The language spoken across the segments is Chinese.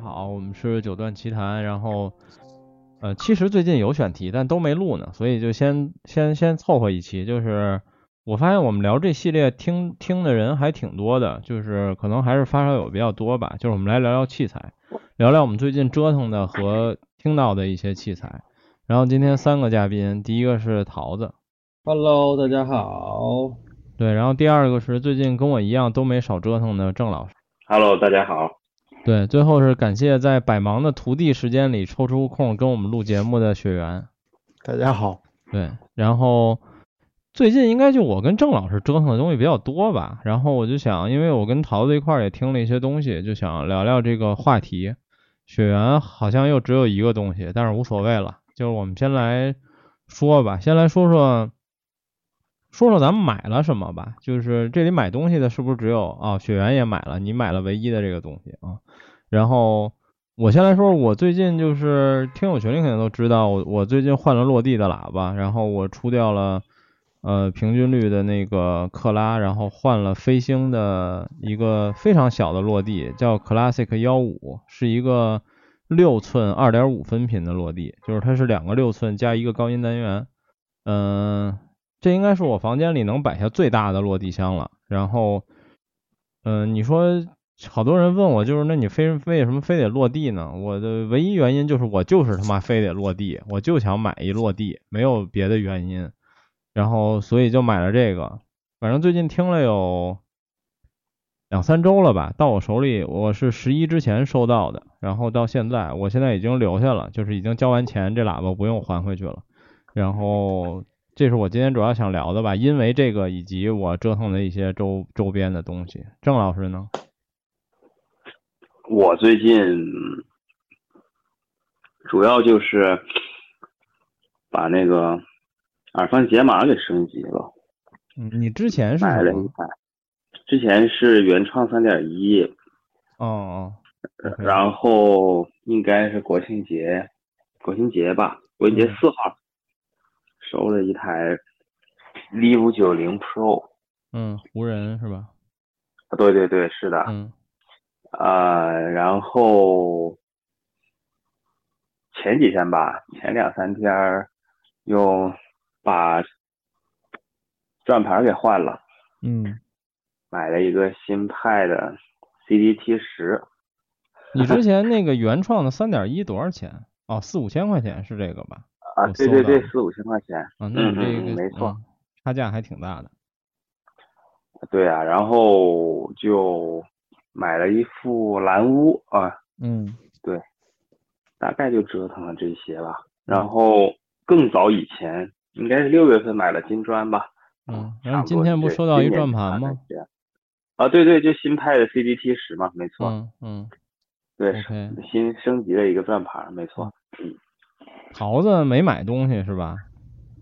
好，我们是九段奇谈，然后呃，其实最近有选题，但都没录呢，所以就先先先凑合一期。就是我发现我们聊这系列听听的人还挺多的，就是可能还是发烧友比较多吧。就是我们来聊聊器材，聊聊我们最近折腾的和听到的一些器材。然后今天三个嘉宾，第一个是桃子，Hello，大家好。对，然后第二个是最近跟我一样都没少折腾的郑老师，Hello，大家好。对，最后是感谢在百忙的徒弟时间里抽出空跟我们录节目的雪原，大家好。对，然后最近应该就我跟郑老师折腾的东西比较多吧，然后我就想，因为我跟桃子一块儿也听了一些东西，就想聊聊这个话题。雪原好像又只有一个东西，但是无所谓了，就是我们先来说吧，先来说说。说说咱们买了什么吧，就是这里买东西的是不是只有啊？雪原也买了，你买了唯一的这个东西啊。然后我先来说，我最近就是听友群里肯定都知道，我我最近换了落地的喇叭，然后我出掉了呃平均率的那个克拉，然后换了飞星的一个非常小的落地，叫 Classic 幺五，是一个六寸二点五分频的落地，就是它是两个六寸加一个高音单元，嗯。这应该是我房间里能摆下最大的落地箱了。然后，嗯，你说好多人问我，就是那你非为什么非得落地呢？我的唯一原因就是我就是他妈非得落地，我就想买一落地，没有别的原因。然后，所以就买了这个。反正最近听了有两三周了吧，到我手里我是十一之前收到的，然后到现在，我现在已经留下了，就是已经交完钱，这喇叭不用还回去了。然后。这是我今天主要想聊的吧，因为这个以及我折腾的一些周周边的东西。郑老师呢？我最近主要就是把那个耳放解码给升级了。嗯，你之前是买了一台，之前是原创三点一。哦哦。然后应该是国庆节，国庆节吧，国庆节四号。收了一台 vivo 九零 Pro，嗯，湖人是吧？啊，对对对，是的。嗯。啊，然后前几天吧，前两三天又把转盘给换了。嗯。买了一个新派的 CDT 十。你之前那个原创的三点一多少钱？哦，四五千块钱是这个吧？啊，对对对，四五千块钱，嗯嗯，没错，差价还挺大的。对啊，然后就买了一副蓝屋啊，嗯，对，大概就折腾了这些吧。然后更早以前，应该是六月份买了金砖吧，嗯，然后今天不收到一转盘吗？啊，对对，就新派的 CDT 十嘛，没错，嗯嗯，对，新升级的一个转盘，没错，嗯。桃子没买东西是吧？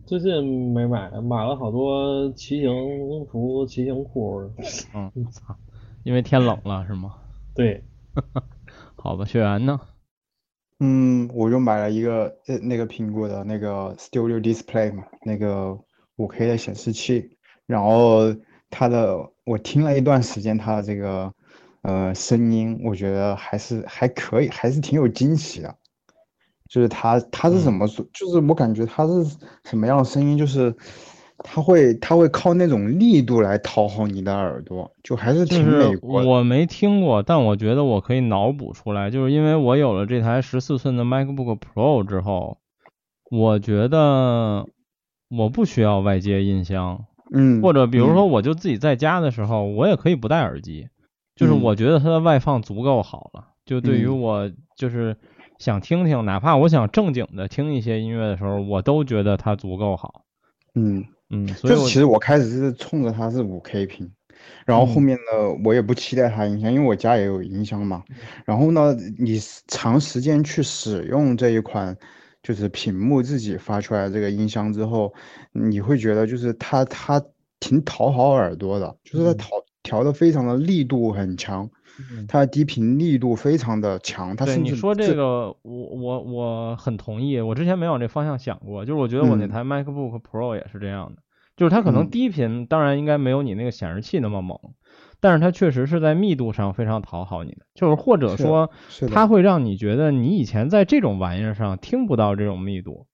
最近没买，买了好多骑行服、骑行裤。嗯，操，因为天冷了是吗？对。好吧，雪原呢？嗯，我就买了一个呃那个苹果的那个 Studio Display 嘛，那个五 K 的显示器。然后它的我听了一段时间它的这个呃声音，我觉得还是还可以，还是挺有惊喜的。就是它，它是怎么说？就是我感觉它是什么样的声音？就是它会，它会靠那种力度来讨好你的耳朵，就还是挺美国。我没听过，但我觉得我可以脑补出来，就是因为我有了这台十四寸的 MacBook Pro 之后，我觉得我不需要外接音箱，嗯，或者比如说我就自己在家的时候，我也可以不戴耳机，就是我觉得它的外放足够好了，就对于我就是。想听听，哪怕我想正经的听一些音乐的时候，我都觉得它足够好。嗯嗯，所以其实我开始是冲着它是五 K 屏，然后后面呢，我也不期待它音箱，因为我家也有音箱嘛。然后呢，你长时间去使用这一款就是屏幕自己发出来这个音箱之后，你会觉得就是它它挺讨好耳朵的，就是它调调的非常的力度很强。它的低频力度非常的强，它对你说这个，我我我很同意。我之前没往这方向想过，就是我觉得我那台 MacBook Pro 也是这样的，就是它可能低频当然应该没有你那个显示器那么猛，但是它确实是在密度上非常讨好你的，就是或者说它。会让你觉得你以前在这种玩意儿上听不到这种密度。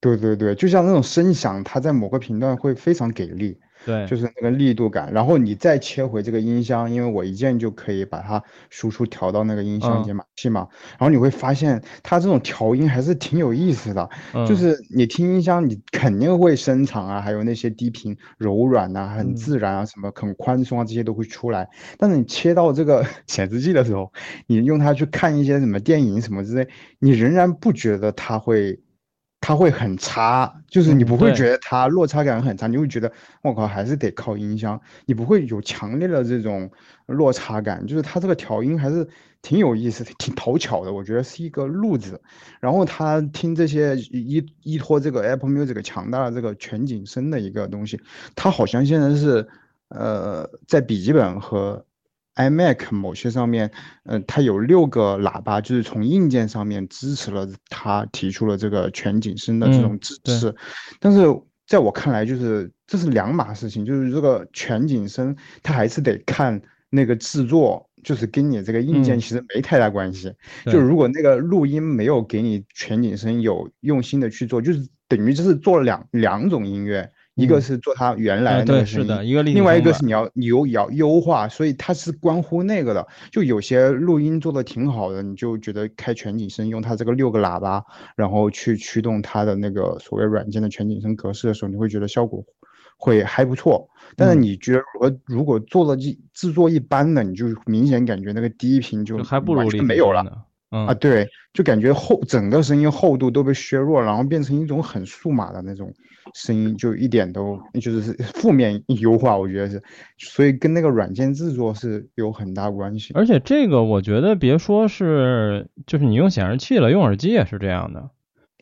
对对对，就像那种声响，它在某个频段会非常给力，对，就是那个力度感。然后你再切回这个音箱，因为我一键就可以把它输出调到那个音箱嗯解码器嘛。然后你会发现它这种调音还是挺有意思的，嗯就是你听音箱，你肯定会声场啊，还有那些低频柔软啊、很嗯自然啊、什么很宽松啊，这些都会出来。但是你切到这个 显示器的时候，你用它去看一些什么电影什么之类，你仍然不觉得它会。它会很差，就是你不会觉得它落差感很差，你会觉得我靠还是得靠音箱，你不会有强烈的这种落差感，就是它这个调音还是挺有意思、挺讨巧的，我觉得是一个路子。然后他听这些依依托这个 Apple Music 强大的这个全景声的一个东西，它好像现在是呃在笔记本和 iMac 某些上面，呃，它有六个喇叭，就是从硬件上面支持了它提出了这个全景声的这嗯种支对持，但是在我看来，就是这是两码事情，就是这个全景声，它还是得看那个制作，就是跟你这个硬件嗯其实没太大关系。就如果那个录音没有给你全景声，有用心的去做，就是等于就是做了两两种音乐，一个嗯是做它原来呃的是的，一个另外一个是你要你有要优化，所以它是关乎那个的。就有些录音做的挺好的，你就觉得开全景声，用它这个六个喇叭，然后去驱动它的那个所谓软件的全景声格式的时候，你会觉得效果会还不错。但是嗯你觉得如果如果做了一制作一般的，你就明显感觉那个低频就就还不如没有了。嗯啊，对，就感觉厚整个声音厚度都被削弱，然后变成一种很数码的那种声音，就一点都就是是 负面优化，我觉得是，所以跟那个软件制作是有很大关系。而且这个我觉得别说是，就是你用显示器了，用耳机也是这样的。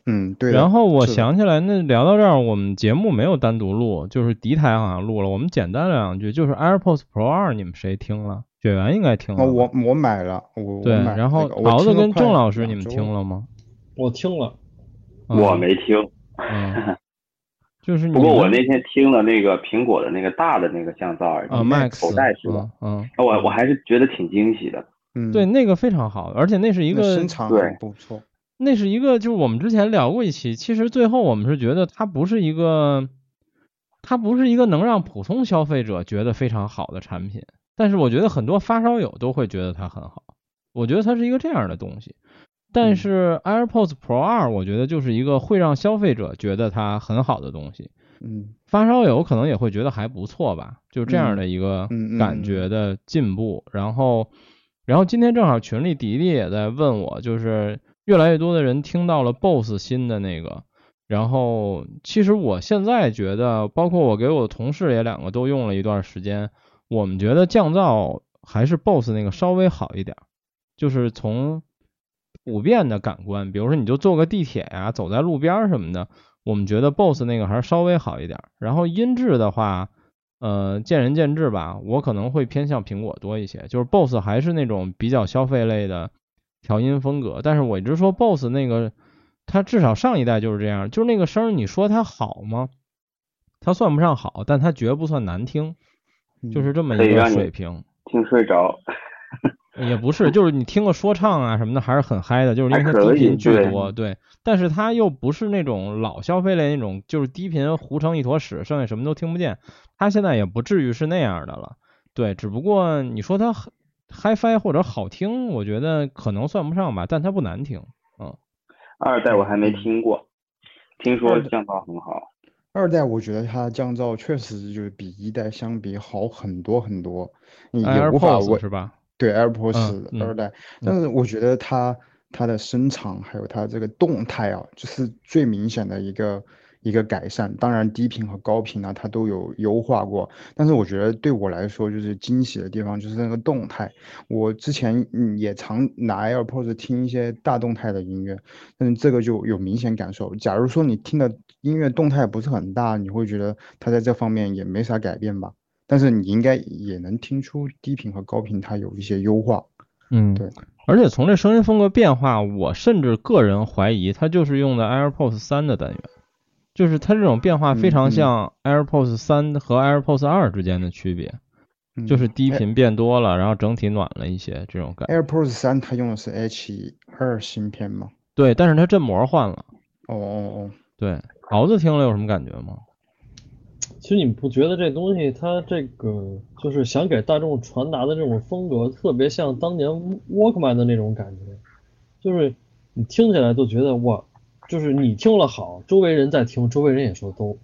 嗯，对。然后我想起来，那聊到这儿，我们节目没有单独录，就是敌台好像录了。我们简单聊两句，就是 AirPods Pro 二，你们谁听了？雪原应该听了哦，我我买了，我对，我买了然后桃子跟郑老师，你们听了吗？我听了，我嗯没听，嗯，就是你不过我那天听了那个苹果的那个大的那个降噪耳机，啊头戴式的，嗯嗯，我我还是觉得挺惊喜的。嗯，对，那个非常好，而且那是一个对很不错。那是一个，就是我们之前聊过一期，其实最后我们是觉得它不是一个，它不是一个能让普通消费者觉得非常好的产品，但是我觉得很多发烧友都会觉得它很好，我觉得它是一个这样的东西。但嗯。是 AirPods Pro 二，我觉得就是一个会让消费者觉得它很好的东西，嗯。发烧友可能也会觉得还不错吧，就这样的一个感觉的进步。然后，然后今天正好群里迪迪也在问我，就是越来越多的人听到了 BOSS 新的那个，然后其实我现在觉得，包括我给我的同事也两个都用了一段时间，我们觉得降噪还是 BOSS 那个稍微好一点儿，就是从普遍的感官，比如说你就坐个地铁呀、走在路边什么的，我们觉得 BOSS 那个还是稍微好一点。然后音质的话，呃，见仁见智吧。我可能会偏向苹果多一些，就是 BOSS 还是那种比较消费类的调音风格。但是我一直说 BOSS 那个，它至少上一代就是这样，就是那个声儿，你说它好吗？它算不上好，但它绝不算难听，就是这么一个水平。听睡着，也不是，就是你听个说唱啊什么的，还是很嗨的，就是因为它低频巨多，对。但是它又不是那种老消费类那种，就是低频糊成一坨屎，剩下什么都听不见。它现在也不至于是那样的了，对。只不过你说它 HiFi 或者好听，我觉得可能算不上吧，但它不难听。嗯二代我还没听过，听说降噪很好。二代我觉得它降噪确实就是比一代相比好很多很多，你也无法 AirPods 为是吧？对 AirPods 嗯嗯二代，但是我觉得它它的声场还有它这个动态啊，就是最明显的一个一个改善。当然低频和高频呢，它都有优化过，但是我觉得对我来说就是惊喜的地方就是那个动态。我之前嗯也常拿 AirPods 听一些大动态的音乐，但是这个就有明显感受。假如说你听的音乐动态不是很大，你会觉得它在这方面也没啥改变吧？但是你应该也能听出低频和高频它有一些优化。嗯，对。而且从这声音风格变化，我甚至个人怀疑它就是用的 AirPods 三的单元，就是它这种变化非常像 AirPods 三和 AirPods 二之间的区别。就是嗯低频变多了，然后整体暖了一些这种感觉。AirPods 三它用的是 H 二芯片吗？对，但是它振膜换了。哦哦哦对，桃子听了有什么感觉吗？其实你不觉得这东西它这个就是想给大众传达的这种风格，特别像当年 Walkman 的那种感觉，就是你听起来都觉得哇，就是你听了好，周围人在听，周围人也说都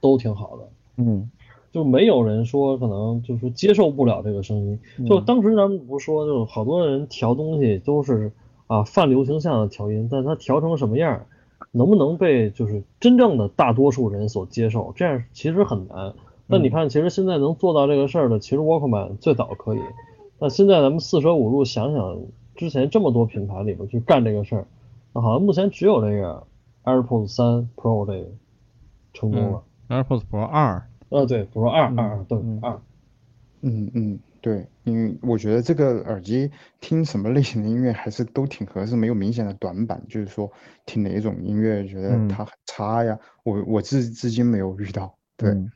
都挺好的，嗯就没有人说可能就是接受不了这个声音。就当时咱们不是说，就是好多人调东西都是啊泛流行向的调音，但他调成什么样儿，能不能被就是真正的大多数人所接受，这样其实很难。但你看，其实现在能做到这个事儿的，其实 Walkman 最早可以。那现在咱们四舍五入想想，之前这么多品牌里边去干这个事儿，那好像目前只有这个 AirPods 三 Pro 这个成功了。，AirPods Pro 二，呃，对，Pro 二嗯二二对嗯二。嗯嗯，对，因为我觉得这个耳机听什么类型的音乐还是都挺合适，没有明显的短板，就是说听哪一种音乐觉得嗯它很差呀，我我至至今没有遇到。对，嗯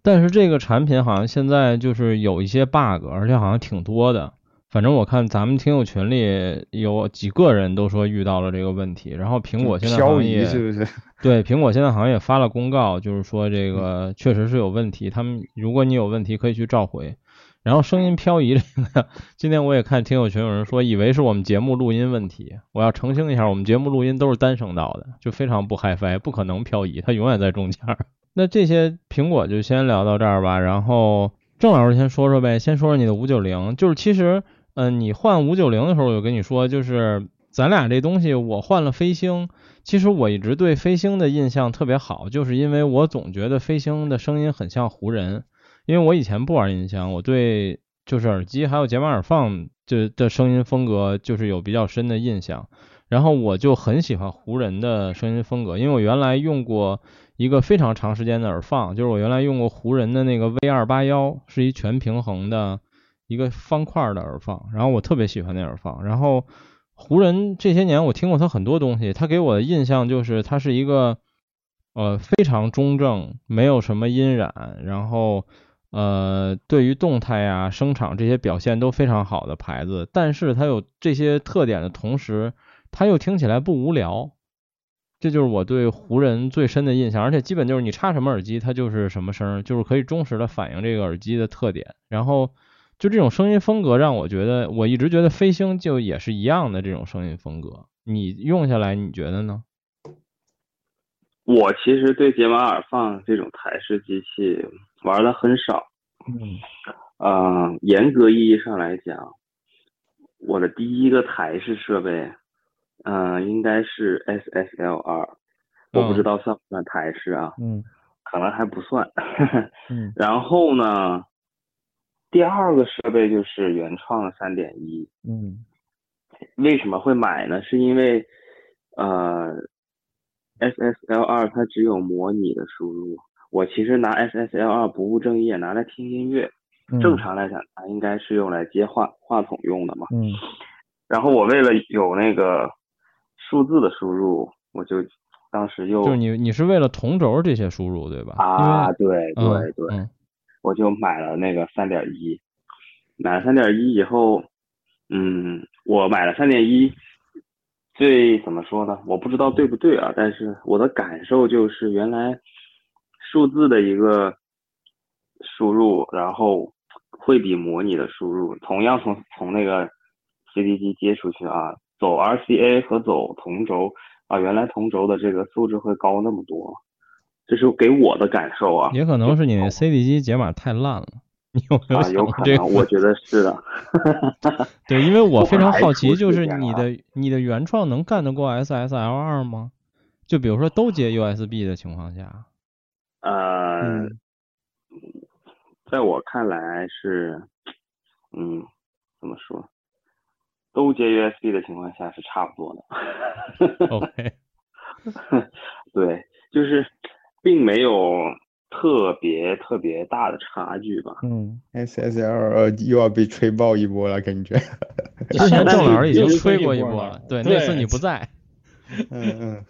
但是这个产品好像现在就是有一些 bug，而且好像挺多的。反正我看咱们听友群里有几个人都说遇到了这个问题，然后苹果现在好漂像也是不是？对，苹果现在好像也发了公告，就是说这个确实是有问题。他们如果你有问题，可以去召回。然后声音漂移这个，今天我也看听友群有人说，以为是我们节目录音问题。我要澄清一下，我们节目录音都是单声道的，就非常不 HiFi，不可能漂移，它永远在中间。那这些苹果就先聊到这儿吧。然后郑老师先说说呗，先说说你的五九零，就是其实，嗯、你换五九零的时候，我就跟你说，就是咱俩这东西，我换了飞星。其实我一直对飞星的印象特别好，就是因为我总觉得飞星的声音很像湖人，因为我以前不玩音箱，我对就是耳机还有解码耳放这的声音风格就是有比较深的印象，然后我就很喜欢湖人的声音风格，因为我原来用过一个非常长时间的耳放，就是我原来用过湖人的那个 V 二八幺，是一全平衡的一个方块的耳放，然后我特别喜欢那耳放，然后。湖人这些年我听过他很多东西，他给我的印象就是他是一个呃非常中正，没有什么音染，然后呃对于动态啊、声场这些表现都非常好的牌子。但是它有这些特点的同时，它又听起来不无聊，这就是我对湖人最深的印象。而且基本就是你插什么耳机，它就是什么声，就是可以忠实的反映这个耳机的特点。然后。就这种声音风格让我觉得，我一直觉得飞星就也是一样的这种声音风格。你用下来你觉得呢？我其实对杰马尔放这种台式机器玩的很少。嗯嗯，严格意义上来讲，我的第一个台式设备，嗯、应该是 SSL 二，我不知道算不算台式啊？嗯可能还不算。嗯 然后呢，第二个设备就是原创的三点一。嗯为什么会买呢？是因为呃，SSL 二它只有模拟的输入。我其实拿 SSL 二不务正业，拿来听音乐。嗯正常来讲，它应该是用来接话话筒用的嘛。嗯然后我为了有那个数字的输入，我就当时又就是你你是为了同轴这些输入对吧？啊，对对嗯对，嗯我就买了那个三点一，买了三点一以后，嗯，我买了三点一，最怎么说呢？我不知道对不对啊，但是我的感受就是，原来数字的一个输入，然后会比模拟的输入，同样从从那个 CD 机接出去啊，走 RCA 和走同轴啊，原来同轴的这个素质会高那么多，这是给我的感受啊。也可能是你那 CD 机解码太烂了，你有没有啊，想有可能，过这个？我觉得是的。对，因为我非常好奇，就是你的你的原创能干得过 SSL 二吗？就比如说都接 USB 的情况下，呃，嗯在我看来是，嗯，怎么说，都接 USB 的情况下是差不多的。OK，对，就是并没有特别特别大的差距吧。嗯，SSL 又要被吹爆一波了，感觉。之前郑老师已经吹过一波了，对，对那次你不在，嗯嗯，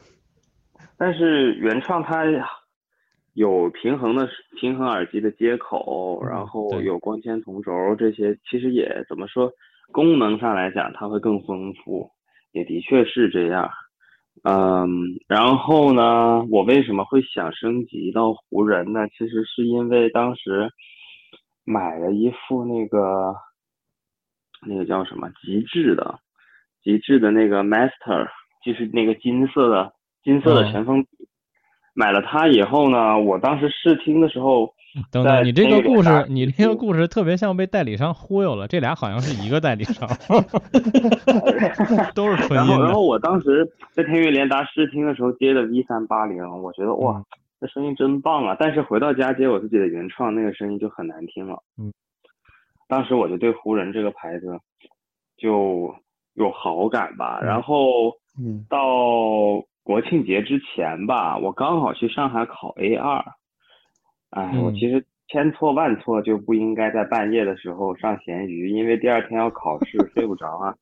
但是原创它有平衡的平衡耳机的接口，嗯然后有光纤同轴这些，其实也怎么说，功能上来讲它会更丰富，也的确是这样。嗯，然后呢，我为什么会想升级到湖人呢？其实是因为当时买了一副那个那个叫什么极致的极致的那个 Master，就是那个金色的金色的嗯尘封笔。买了它以后呢，我当时试听的时候，等在等，你这个故事，你这个故事特别像被代理商忽悠了，这俩好像是一个代理商，都是纯然后。然后我当时在天悦联达试听的时候接的 V 三八零，我觉得哇嗯，这声音真棒啊！但是回到家接我自己的原创，那个声音就很难听了。嗯，当时我就对湖人这个牌子就有好感吧。嗯然后嗯到国庆节之前吧，我刚好去上海考 A 二。哎，我嗯其实千错万错就不应该在半夜的时候上闲鱼，因为第二天要考试，睡不着啊。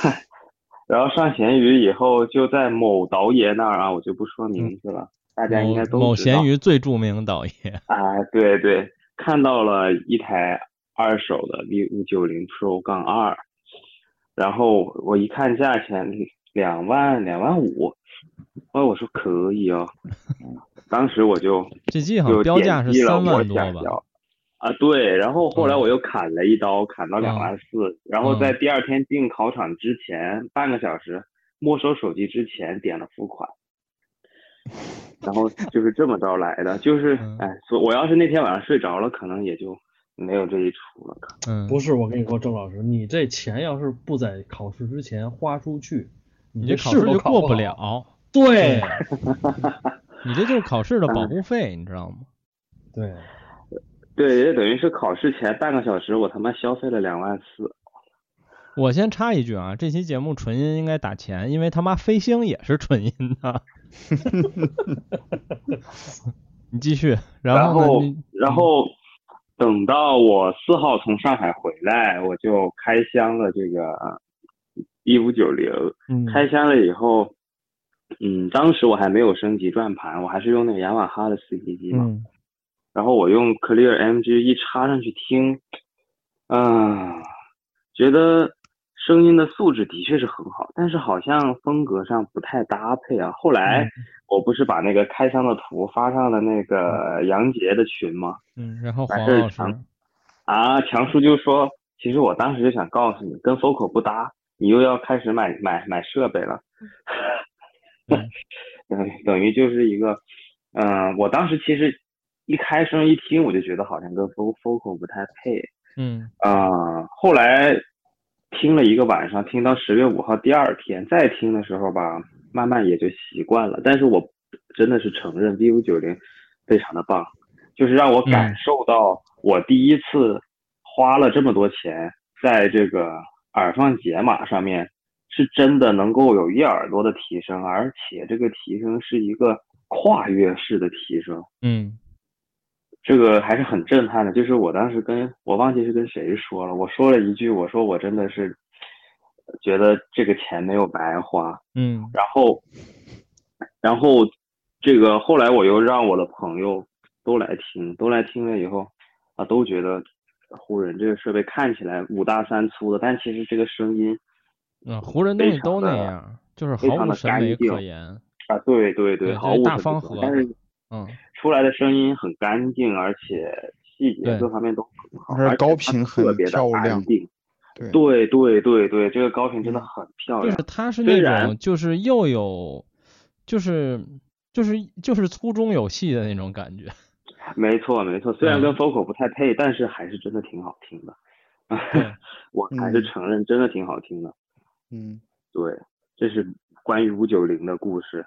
然后上闲鱼以后，就在某导演那儿啊，我就不说名字了，大家应该都某某知道闲鱼最著名导演，啊，对对，看到了一台二手的 V 五九零 Pro 杠二，然后我一看价钱两万两万五，哎，我说可以哦，当时我就 这机好就像标价是三万多吧？啊，对，然后后来嗯我又砍了一刀，砍到两嗯万四，然后在第二天进考场之前半个小时没收手机之前点了付款，然后就是这么着来的，就是嗯哎，所我要是那天晚上睡着了，可能也就没有这一出了。可嗯，不是，我跟你说，郑老师，你这钱要是不在考试之前花出去，你这考试就过不。了。对 你这就是考试的保护费，你知道吗？对，对，也等于是考试前半个小时，我他妈消费了两万四。我先插一句啊，这期节目纯音应该打钱，因为他妈飞星也是纯音的。你继续，然后然后等到我四号从上海回来，我就开箱了这个一五九零。嗯开箱了以后，嗯，当时我还没有升级转盘，我还是用那个雅马哈的 CD 机嘛。嗯然后我用 Clear MG 一插上去听，啊、觉得声音的素质的确是很好，但是好像风格上不太搭配啊。后来嗯我不是把那个开箱的图发上了那个杨杰的群吗？嗯，然后黄啊，强叔就说，其实我当时就想告诉你，跟 Focal 不搭，你又要开始买买买设备了，嗯等等于就是一个，嗯、我当时其实一开声一听，我就觉得好像跟 Fo Focal 不太配，嗯啊、后来听了一个晚上，听到十月五号第二天再听的时候吧，慢慢也就习惯了。但是我真的是承认 V 五九零非常的棒，就是让我感嗯受到我第一次花了这么多钱在这个耳放解码上面，是真的能够有一耳朵的提升，而且这个提升是一个跨越式的提升。嗯这个还是很震撼的。就是我当时跟我忘记是跟谁说了，我说了一句，我说我真的是觉得这个钱没有白花。嗯然后，然后这个后来我又让我的朋友都来听，都来听了以后啊，都觉得湖人这个设备看起来五大三粗的，但其实这个声音嗯，湖人东西都那样，就是非常的毫无审美干净可言。啊，对对对毫无大方和但是嗯出来的声音很干净，而且细节各方面都很好，而且高频很特别的漂亮安定。对对对对对，这个高频真的很漂亮就是。它是那种就是又有就是就是就是粗中有细的那种感觉。没错没错，虽然嗯跟 Focal 不太配，但是还是真的挺好听的。对 我还是嗯承认真的挺好听的。嗯，对，这是关于五九零的故事。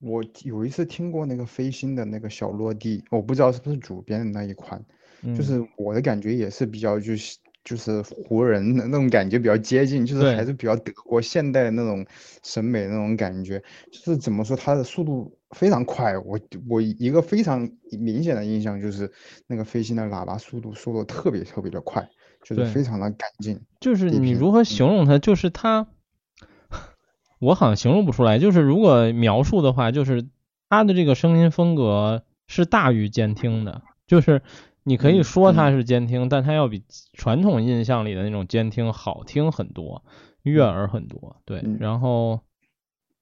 我有一次听过那个飞星的那个小落地，我不知道是不是主编的那一款，嗯就是我的感觉也是比较就是就是湖人的那种感觉比较接近，就是还是比较德国现代的那种审美那种感觉，就是怎么说它的速度非常快，我我一个非常明显的印象就是那个飞行的喇叭速度速度特别特别的快，就是非常的干净。就是你如何形容它？就是它，我好像形容不出来。就是如果描述的话，就是它的这个声音风格是大于监听的，就是你可以说它是监听，但它要比传统印象里的那种监听好听很多，悦耳很多。对，然后，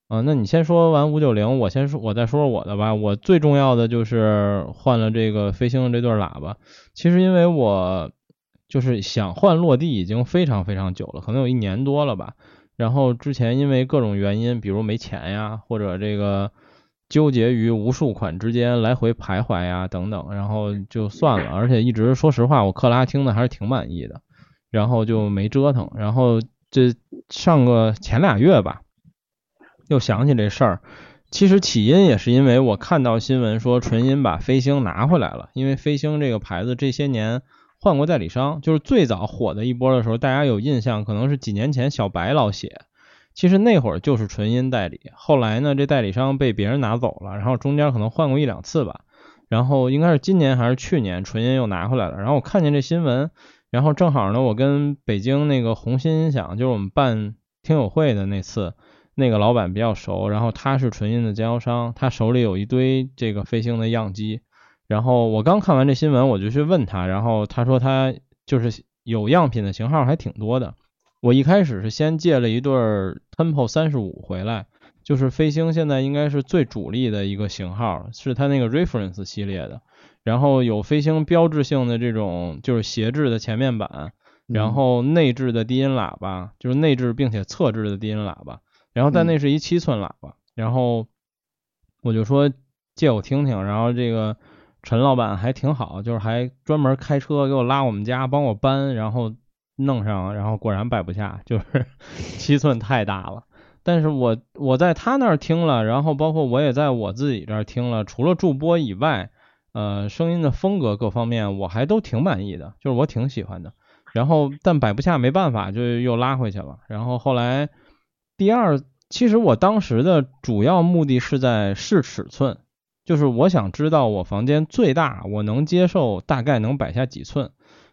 啊，那你先说完五九零，我先说，我再说说我的吧。我最重要的就是换了这个飞星的这对喇叭，其实因为我就是想换落地已经非常非常久了，可能有一年多了吧。然后之前因为各种原因，比如没钱呀，或者这个纠结于无数款之间来回徘徊呀等等，然后就算了。而且一直说实话，我克拉听的还是挺满意的，然后就没折腾。然后这上个前俩月吧，又想起这事儿。其实起因也是因为我看到新闻说纯音把飞星拿回来了，因为飞星这个牌子这些年。换过代理商，就是最早火的一波的时候，大家有印象，可能是几年前小白老写，其实那会儿就是纯音代理。后来呢，这代理商被别人拿走了，然后中间可能换过一两次吧，然后应该是今年还是去年，纯音又拿回来了。然后我看见这新闻，然后正好呢，我跟北京那个红心音响，就是我们办听友会的那次，那个老板比较熟，然后他是纯音的经销商，他手里有一堆这个飞星的样机。然后我刚看完这新闻，我就去问他，然后他说他就是有样品的型号还挺多的。我一开始是先借了一对 Tempo 三十五回来，就是飞星现在应该是最主力的一个型号，是它那个 Reference 系列的。然后有飞星标志性的这种就是斜置的前面板，然后内置的低音喇叭，就是内置并且侧置的低音喇叭。然后但那是一七寸喇叭，然后我就说借我听听，然后这个。陈老板还挺好，就是还专门开车给我拉我们家，帮我搬，然后弄上，然后果然摆不下，就是 七寸太大了。但是我我在他那儿听了，然后包括我也在我自己这儿听了，除了助播以外，呃，声音的风格各方面我还都挺满意的，就是我挺喜欢的。然后但摆不下没办法，就又拉回去了。然后后来第二，其实我当时的主要目的是在试尺寸。就是我想知道我房间最大我能接受大概能摆下几寸，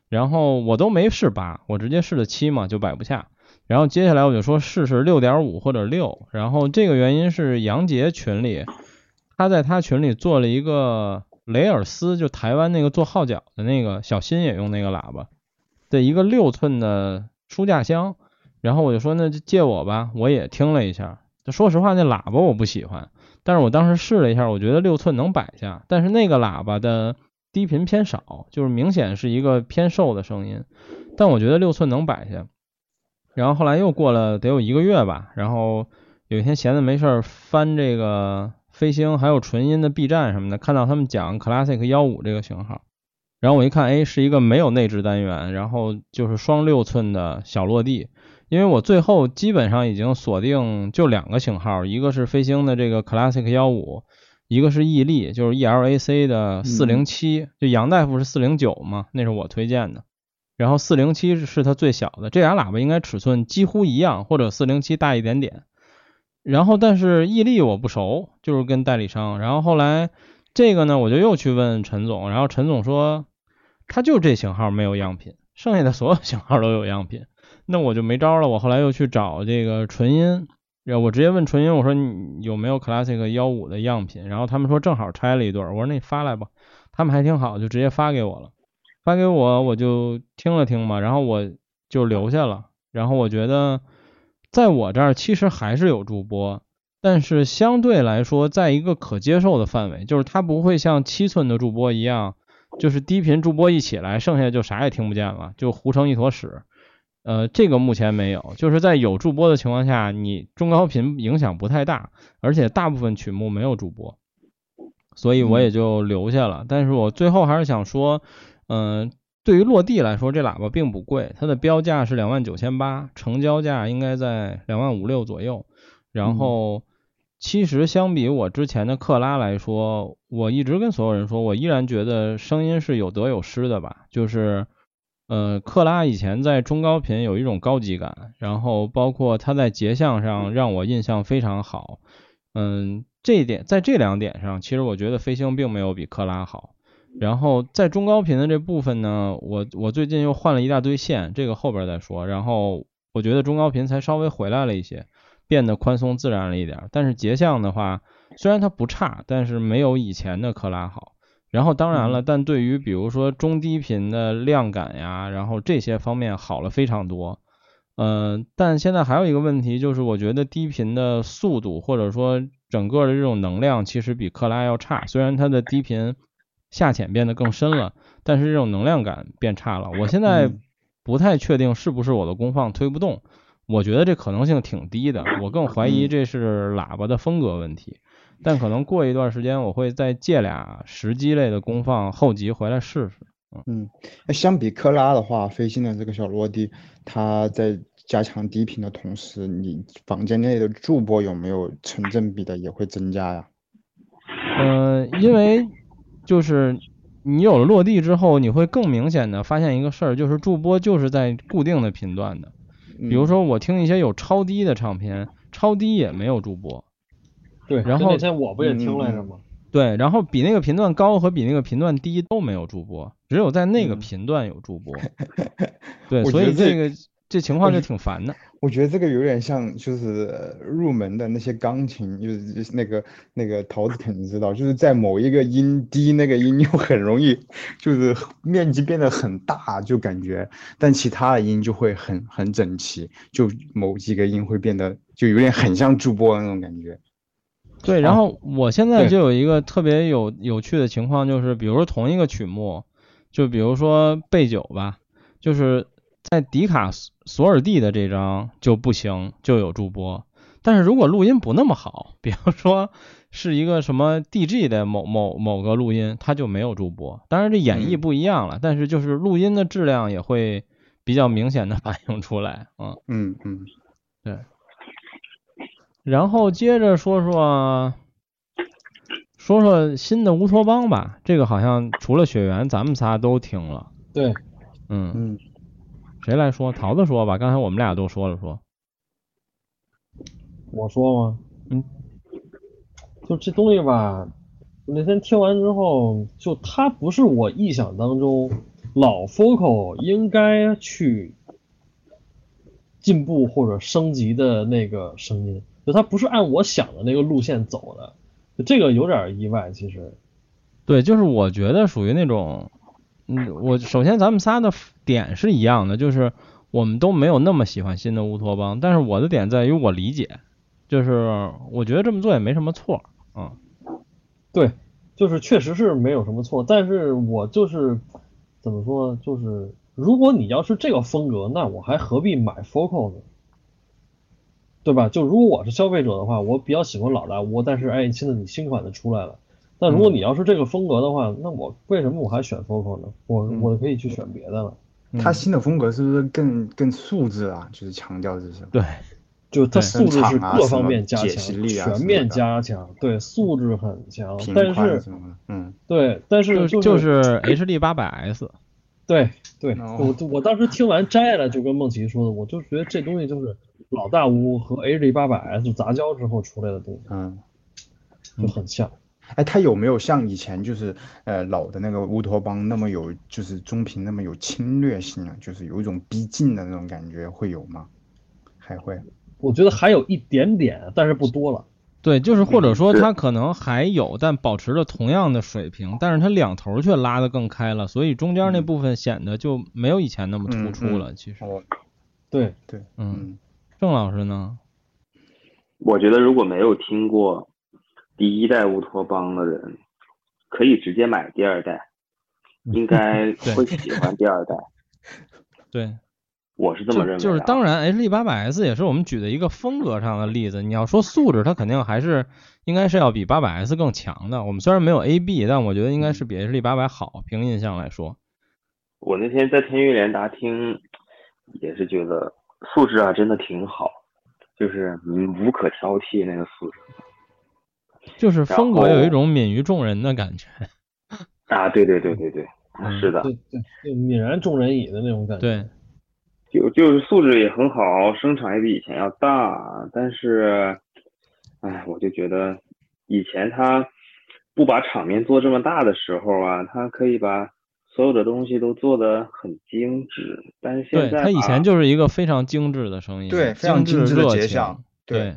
然后我都没试八，我直接试了七嘛就摆不下，然后接下来我就说试试六点五或者六，然后这个原因是杨杰群里他在他群里做了一个雷尔斯，就台湾那个做号角的那个小新也用那个喇叭的一个六寸的书架箱，然后我就说那就借我吧，我也听了一下，说实话那喇叭我不喜欢。但是我当时试了一下，我觉得六寸能摆下，但是那个喇叭的低频偏少，就是明显是一个偏瘦的声音。但我觉得六寸能摆下。然后后来又过了得有一个月吧，然后有一天闲着没事翻这个飞星还有纯音的 B 站什么的，看到他们讲 Classic 幺五这个型号，然后我一看，哎，是一个没有内置单元，然后就是双六寸的小落地。因为我最后基本上已经锁定就两个型号，一个是飞星的这个 Classic 幺五，一个是毅力，就是 E L A C 的四零七，就杨大夫是四零九嘛，那是我推荐的。然后四零七是它最小的，这俩喇叭应该尺寸几乎一样，或者四零七大一点点。然后但是毅力我不熟，就是跟代理商。然后后来这个呢，我就又去问陈总，然后陈总说他就这型号没有样品，剩下的所有型号都有样品。那我就没招了，我后来又去找这个纯音，我直接问纯音，我说你有没有 Classic 幺五的样品？然后他们说正好拆了一对，我说那你发来吧，他们还挺好，就直接发给我了。发给我我就听了听嘛，然后我就留下了。然后我觉得在我这儿其实还是有助播，但是相对来说在一个可接受的范围，就是它不会像七寸的助播一样，就是低频助播一起来，剩下就啥也听不见了，就糊成一坨屎。呃，这个目前没有，就是在有助播的情况下，你中高频影响不太大，而且大部分曲目没有助播，所以我也就留下了。但是我最后还是想说，嗯，对于落地来说，这喇叭并不贵，它的标价是两万九千八，成交价应该在两万五六左右。然后，其实相比我之前的克拉来说，我一直跟所有人说，我依然觉得声音是有得有失的吧，就是。呃，克拉以前在中高频有一种高级感，然后包括它在节相上让我印象非常好。嗯，这一点在这两点上，其实我觉得飞星并没有比克拉好。然后在中高频的这部分呢，我我最近又换了一大堆线，这个后边再说。然后我觉得中高频才稍微回来了一些，变得宽松自然了一点。但是节相的话，虽然它不差，但是没有以前的克拉好。然后当然了，但对于比如说中低频的量感呀，然后这些方面好了非常多。嗯，但现在还有一个问题就是，我觉得低频的速度或者说整个的这种能量其实比克拉要差。虽然它的低频下潜变得更深了，但是这种能量感变差了。我现在不太确定是不是我的功放推不动，我觉得这可能性挺低的。我更怀疑这是喇叭的风格问题。但可能过一段时间，我会再借俩十机类的功放后级回来试试。嗯，那相比科拉的话，飞信的这个小落地，它在加强低频的同时，你房间内的驻波有没有成正比的也会增加呀？嗯，因为就是你有了落地之后，你会更明显的发现一个事儿，就是驻波就是在固定的频段的。比如说我听一些有超低的唱片，超低也没有驻波。对，然后那天我不也听来着吗？对，然后比那个频段高和比那个频段低都没有助播，只有在那个频段有驻波。对，所以这个这情况就挺烦的。我觉得这个有点像，就是入门的那些钢琴，就是那个那个桃子肯定知道，就是在某一个音低那个音又很容易，就是面积变得很大，就感觉，但其他的音就会很很整齐，就某几个音会变得就有点很像驻波那种感觉。对，然后我现在就有一个特别有有趣的情况，就是比如说同一个曲目，就比如说贝九吧，就是在迪卡索尔蒂的这张就不行，就有驻播。但是如果录音不那么好，比方说是一个什么 DG 的某某某个录音，它就没有驻播。当然这演绎不一样了，但是就是录音的质量也会比较明显的反映出来。嗯嗯嗯，对。然后接着说说说说新的乌托邦吧，这个好像除了雪原，咱们仨都听了。对，嗯嗯，谁来说？桃子说吧，刚才我们俩都说了说。我说吗？嗯，就这东西吧，那天听完之后，就它不是我臆想当中老 Focal 应该去进步或者升级的那个声音。就他不是按我想的那个路线走的，就这个有点意外。其实，对，就是我觉得属于那种，嗯，我首先咱们仨的点是一样的，就是我们都没有那么喜欢新的乌托邦，但是我的点在于我理解，就是我觉得这么做也没什么错，嗯，对，就是确实是没有什么错，但是我就是怎么说，就是如果你要是这个风格，那我还何必买 Focal 呢？对吧？就如果我是消费者的话，我比较喜欢老大屋，但是哎，现在你新款的出来了。那如果你要是这个风格的话，那我为什么我还选 Focal 呢？我我可以去选别的了。它新的风格是不是更更素质啊？就是强调这些。对，就它素质是各方面加强，全面加强。对，素质很强，但是嗯，对，但是就就是 HD 八百 S。对对，我我当时听完摘了，就跟梦琪说的，我就觉得这东西就是。老大屋和 HD 八百 S 杂交之后出来的东西，嗯，就很像。哎，它有没有像以前就是呃老的那个乌托邦那么有就是中频那么有侵略性啊？就是有一种逼近的那种感觉，会有吗？还会？我觉得还有一点点，但是不多了。对，就是或者说它可能还有，但保持着同样的水平，但是它两头却拉得更开了，所以中间那部分显得就没有以前那么突出了。其实，对对，嗯。郑老师呢？我觉得如果没有听过第一代乌托邦的人，可以直接买第二代，应该会喜欢第二代。对，我是这么认为。就是当然，HD 八百 S 也是我们举的一个风格上的例子。你要说素质，它肯定还是应该是要比八百 S 更强的。我们虽然没有 AB，但我觉得应该是比 HD 八百好。凭印象来说，我那天在天域联达听，也是觉得。素质啊，真的挺好，就是无可挑剔那个素质，就是风格有一种泯于众人的感觉。啊，对对对对对，是的，对对，泯然众人矣的那种感觉。对，就就是素质也很好，生产也比以前要大，但是，哎，我就觉得以前他不把场面做这么大的时候啊，他可以把。所有的东西都做得很精致，但是现在他以前就是一个非常精致的声音，对，非常精致的节像。对，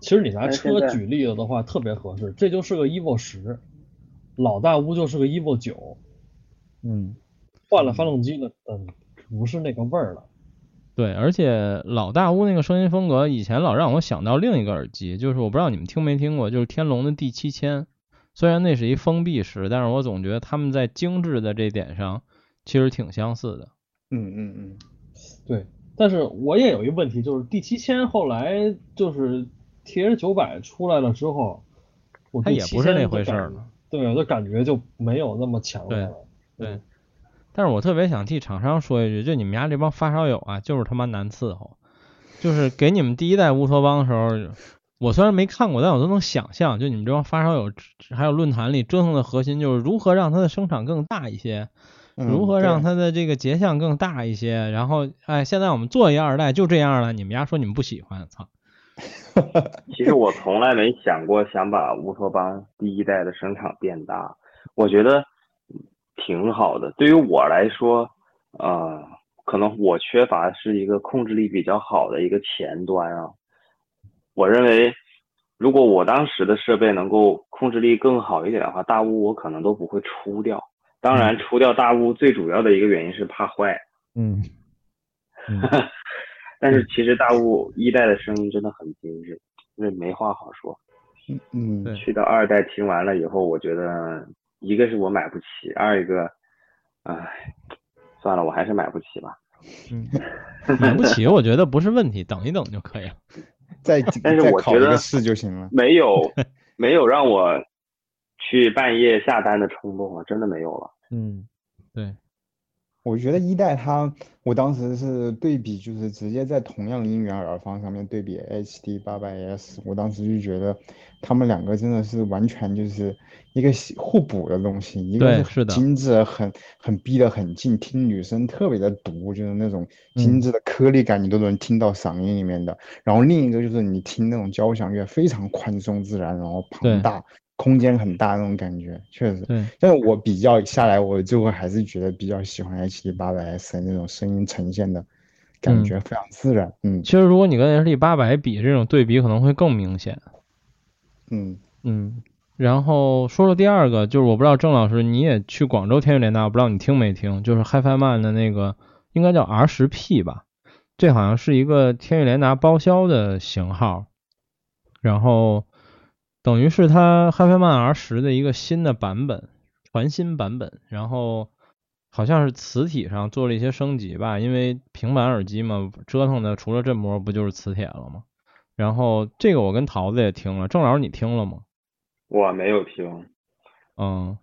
其实你拿车举例子的话特别合适，这就是个 EVO 十，老大屋就是个 EVO 九，嗯，换了发动机了，嗯，不是那个味儿了。对，而且老大屋那个声音风格，以前老让我想到另一个耳机，就是我不知道你们听没听过，就是天龙的 D 七千。虽然那是一封闭式，但是我总觉得他们在精致的这点上其实挺相似的。嗯嗯嗯，对。但是我也有一个问题，就是 D 七千后来就是 T H 九百出来了之后，它也不是那回事了。对，我的感觉就没有那么强烈了。对。但是我特别想替厂商说一句，就你们家这帮发烧友啊，就是他妈难伺候。就是给你们第一代乌托邦的时候，我虽然没看过，但我都能想象，就你们这帮发烧友，还有论坛里折腾的核心，就是如何让它的声场更大一些，如何让它的这个结像更大一些。然后，哎，现在我们做一二代就这样了，你们家说你们不喜欢，操！其实我从来没想过想把乌托邦第一代的声场变大，我觉得。挺好的，对于我来说，呃，可能我缺乏是一个控制力比较好的一个前端啊。我认为，如果我当时的设备能够控制力更好一点的话，大屋我可能都不会出掉。当然，出掉大屋最主要的一个原因是怕坏。嗯。但是其实大屋一代的声音真的很精致，那没话好说。嗯嗯。去到二代听完了以后，我觉得。一个是我买不起，二一个，唉，算了，我还是买不起吧。嗯，买不起，我觉得不是问题，等一等就可以了。再但是我觉得试就行了。没有，没有让我去半夜下单的冲动了，真的没有了。嗯，对。我觉得一代它，我当时是对比，就是直接在同样音源耳放上面对比 HD 八百 S，我当时就觉得他们两个真的是完全就是一个互补的东西，一个是精致，很很逼得很近，听女生特别的毒，就是那种精致的颗粒感，你都能听到嗓音里面的。然后另一个就是你听那种交响乐，非常宽松自然，然后庞大。空间很大那种感觉，确实。对。但是我比较下来，我最后还是觉得比较喜欢 HD 八百 S 那种声音呈现的感觉，非常自然。嗯。其实如果你跟 HD 八百比，这种对比可能会更明显。嗯嗯。然后说说第二个，就是我不知道郑老师你也去广州天悦联达，我不知道你听没听，就是 HiFiMan 的那个应该叫 R 十 P 吧，这好像是一个天悦联达包销的型号，然后。等于是它 HiFiMan R 十的一个新的版本，全新版本，然后好像是磁体上做了一些升级吧，因为平板耳机嘛，折腾的除了振膜不就是磁铁了吗？然后这个我跟桃子也听了，郑老师你听了吗？我没有听。嗯，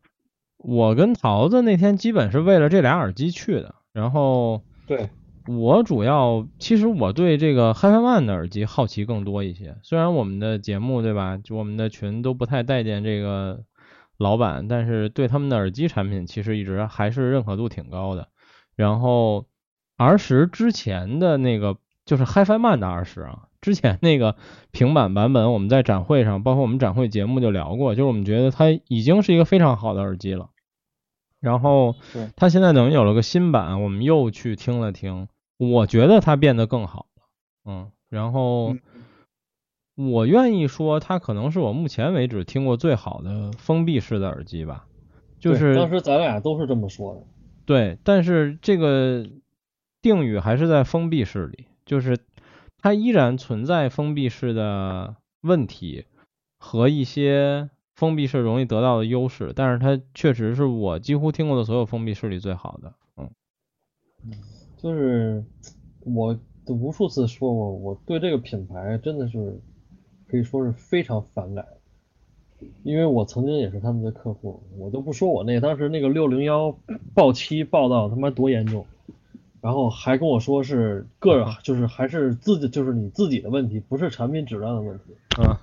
我跟桃子那天基本是为了这俩耳机去的，然后对。我主要其实我对这个 HiFiMan 的耳机好奇更多一些。虽然我们的节目对吧，就我们的群都不太待见这个老板，但是对他们的耳机产品其实一直还是认可度挺高的。然后 R 十之前的那个就是 HiFiMan 的 R 十啊，之前那个平板版本我们在展会上，包括我们展会节目就聊过，就是我们觉得它已经是一个非常好的耳机了。然后它现在等于有了个新版，我们又去听了听。我觉得它变得更好了，嗯，然后我愿意说它可能是我目前为止听过最好的封闭式的耳机吧，就是当时咱俩都是这么说的。对，但是这个定语还是在封闭式里，就是它依然存在封闭式的问题和一些封闭式容易得到的优势，但是它确实是我几乎听过的所有封闭式里最好的，嗯。就是我无数次说过，我对这个品牌真的是可以说是非常反感，因为我曾经也是他们的客户，我都不说我那当时那个六零幺爆漆爆到他妈多严重，然后还跟我说是个人就是还是自己就是你自己的问题，不是产品质量的问题，嗯，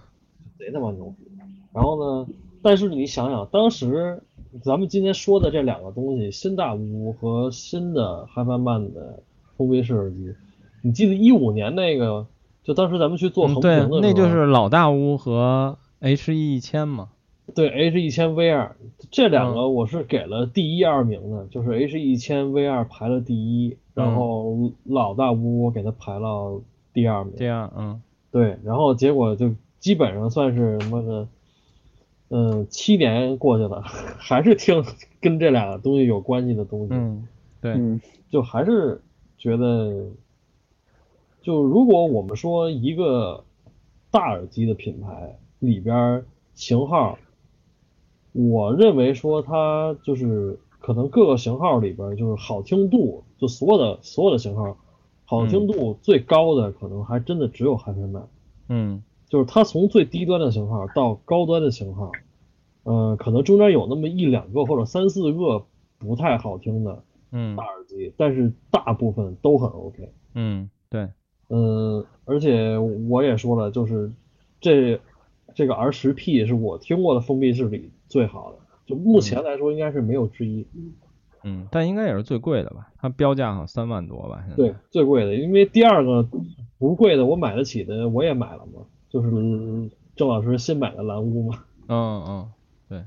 贼他妈牛逼。然后呢，但是你想想当时。咱们今天说的这两个东西，新大屋和新的 HiFiMan 的封闭式耳机，你记得一五年那个，就当时咱们去做横屏的时候，那就是老大屋和 H E 一千嘛。对，H 一千 V 二这两个我是给了第一二名的，就是 H 一千 V 二排了第一，然后老大屋我给他排了第二名。第二，嗯，对，然后结果就基本上算是什么的。嗯，七年过去了，还是听跟这俩东西有关系的东西，嗯，对，嗯就还是觉得，就如果我们说一个大耳机的品牌里边型号，我认为说它就是可能各个型号里边就是好听度，就所有的所有的型号，好听度最高的可能还真的只有 HiFiMan。嗯就是它从最低端的型号到高端的型号，呃，可能中间有那么一两个或者三四个不太好听的嗯大耳机，但是大部分都很 OK。嗯，对，嗯，而且我也说了，就是这这个 R 十 P 是我听过的封闭式里最好的，就目前来说应该是没有之一。嗯，但应该也是最贵的吧？它标价好像三万多吧？对，最贵的，因为第二个不贵的我买得起的我也买了嘛，就是郑老师新买的蓝屋嘛。嗯嗯，对。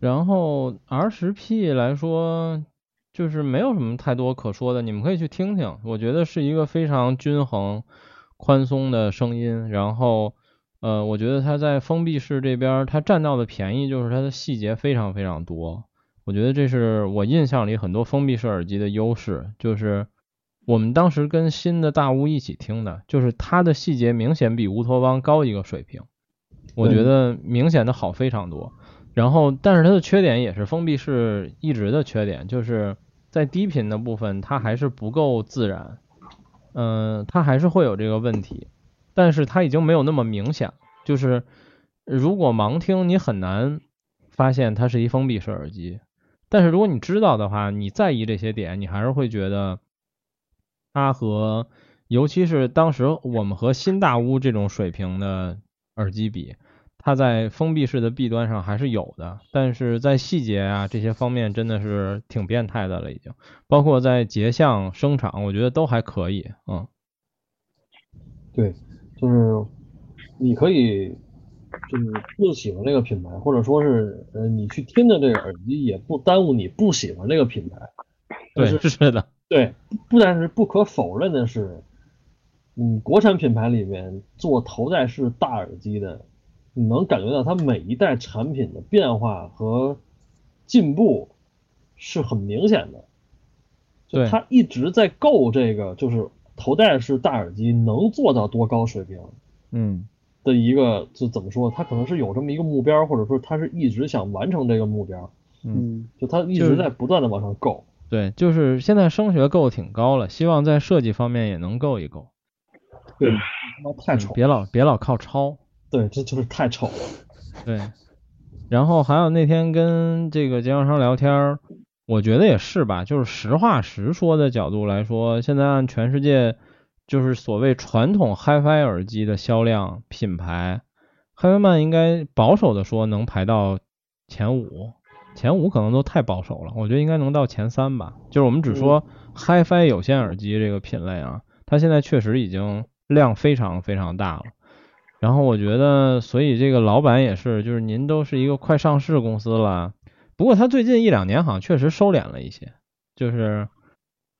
然后 R 十 P 来说，就是没有什么太多可说的，你们可以去听听。我觉得是一个非常均衡、宽松的声音。然后，呃，我觉得它在封闭式这边，它占到的便宜就是它的细节非常非常多。我觉得这是我印象里很多封闭式耳机的优势，就是我们当时跟新的大屋一起听的，就是它的细节明显比乌托邦高一个水平。我觉得明显的好非常多。然后，但是它的缺点也是封闭式一直的缺点，就是在低频的部分它还是不够自然，嗯、它还是会有这个问题，但是它已经没有那么明显，就是如果盲听你很难发现它是一封闭式耳机，但是如果你知道的话，你在意这些点，你还是会觉得它和尤其是当时我们和新大屋这种水平的耳机比，它在封闭式的弊端上还是有的，但是在细节啊这些方面真的是挺变态的了，已经，包括在结像声场，我觉得都还可以，嗯对，就是你可以就是不喜欢这个品牌，或者说是呃你去听的这个耳机也不耽误你不喜欢这个品牌。对，是是的，对，不但是不可否认的是，嗯，国产品牌里面做头戴式大耳机的，你能感觉到它每一代产品的变化和进步是很明显的。就对它一直在够这个，就是头戴式大耳机能做到多高水平嗯的一个，就怎么说？它可能是有这么一个目标，或者说它是一直想完成这个目标，嗯。嗯就它一直在不断的往上够。对，就是现在声学够挺高了，希望在设计方面也能够一够，对，他妈太丑别老别老靠抄。对，这就是太丑了。对，然后还有那天跟这个经销商聊天儿，我觉得也是吧，就是实话实说的角度来说，现在按全世界就是所谓传统 HiFi 耳机的销量品牌，HiFiMan 应该保守的说能排到前五，前五可能都太保守了，我觉得应该能到前三吧。就是我们只说 HiFi 有线耳机这个品类啊，它现在确实已经量非常非常大了。然后我觉得，所以这个老板也是，就是您都是一个快上市公司了，不过他最近一两年好像确实收敛了一些，就是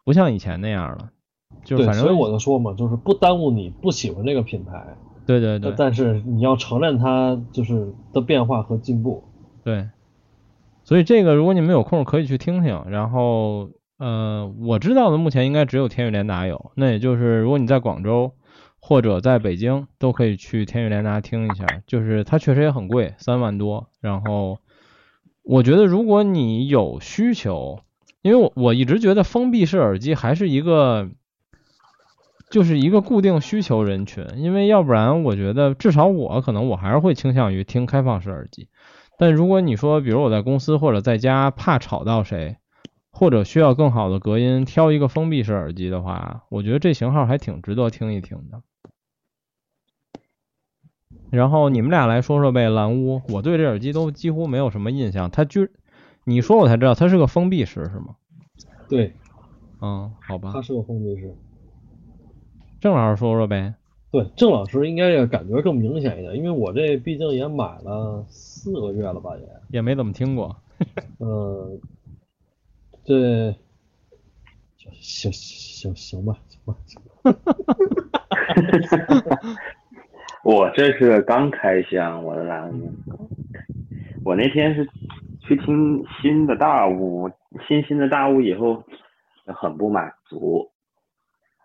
不像以前那样了，就是，反正所以我就说嘛，就是不耽误你不喜欢这个品牌，对对对但是你要承认它就是的变化和进步。对，所以这个如果你们有空可以去听听。然后呃，我知道的目前应该只有天宇联达有，那也就是如果你在广州或者在北京都可以去天宇联达听一下，就是它确实也很贵，三万多。然后我觉得如果你有需求，因为我我一直觉得封闭式耳机还是一个。就是一个固定需求人群，因为要不然我觉得至少我可能我还是会倾向于听开放式耳机。但如果你说，比如我在公司或者在家怕吵到谁，或者需要更好的隔音，挑一个封闭式耳机的话，我觉得这型号还挺值得听一听的。然后你们俩来说说呗，蓝屋，我对这耳机都几乎没有什么印象，它居，你说我才知道它是个封闭式是吗？对，嗯，好吧它，是个封闭式。郑老师说说呗。对，郑老师应该也感觉更明显一点，因为我这毕竟也买了四个月了吧，也，也没怎么听过。嗯，这行行行吧，行吧，行吧。我这是刚开箱我的蓝屋，我那天是去听新的大雾，新新的大雾以后很不满足，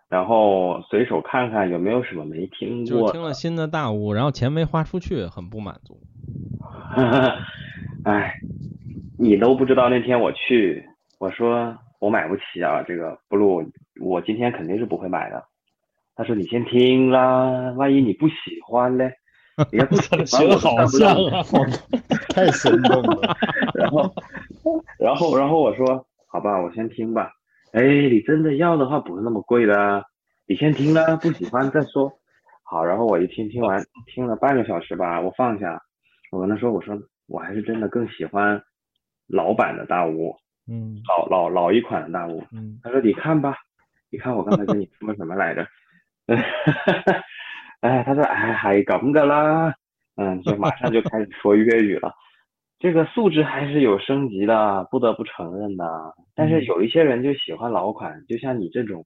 然后随手看看有没有什么没听过。就听了新的大屋，然后钱没花出去，很不满足。哎，你都不知道那天我去，我说我买不起啊，这个 blue，我今天肯定是不会买的。他说你先听啦，万一你不喜欢嘞。也不喜欢，我好像啊，太生动了。然后，然后，然后我说，好吧，我先听吧。哎，你真的要的话，不是那么贵的，你先听了，不喜欢再说。好，然后我一听，听完听了半个小时吧，我放下，我跟他说，我说我还是真的更喜欢老版的大屋，嗯，老老老一款的大屋。嗯，他说你看吧，你看我刚才跟你说什么来着？哎，他说，哎，还咁噶啦，嗯，就马上就开始说粤语了。这个素质还是有升级的，不得不承认的。但是有一些人就喜欢老款，就像你这种，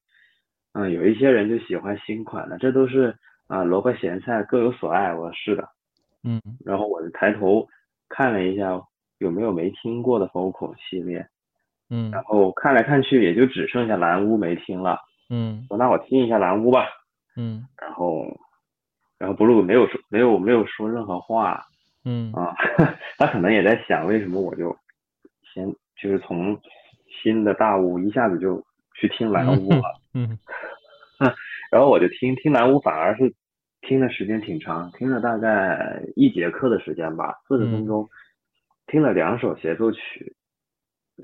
嗯，有一些人就喜欢新款的，这都是啊萝卜咸菜各有所爱。我是的，嗯。然后我就抬头看了一下有没有没听过的 Focal 系列，嗯。然后看来看去也就只剩下蓝屋没听了，嗯。说那我听一下蓝屋吧，嗯。然后。然后 blue 没有说没有没有说任何话，嗯啊，他可能也在想为什么我就先就是从新的大屋一下子就去听蓝屋了，嗯，然后我就听听蓝屋反而是听的时间挺长，听了大概一节课的时间吧，四十分钟，听了两首协奏曲，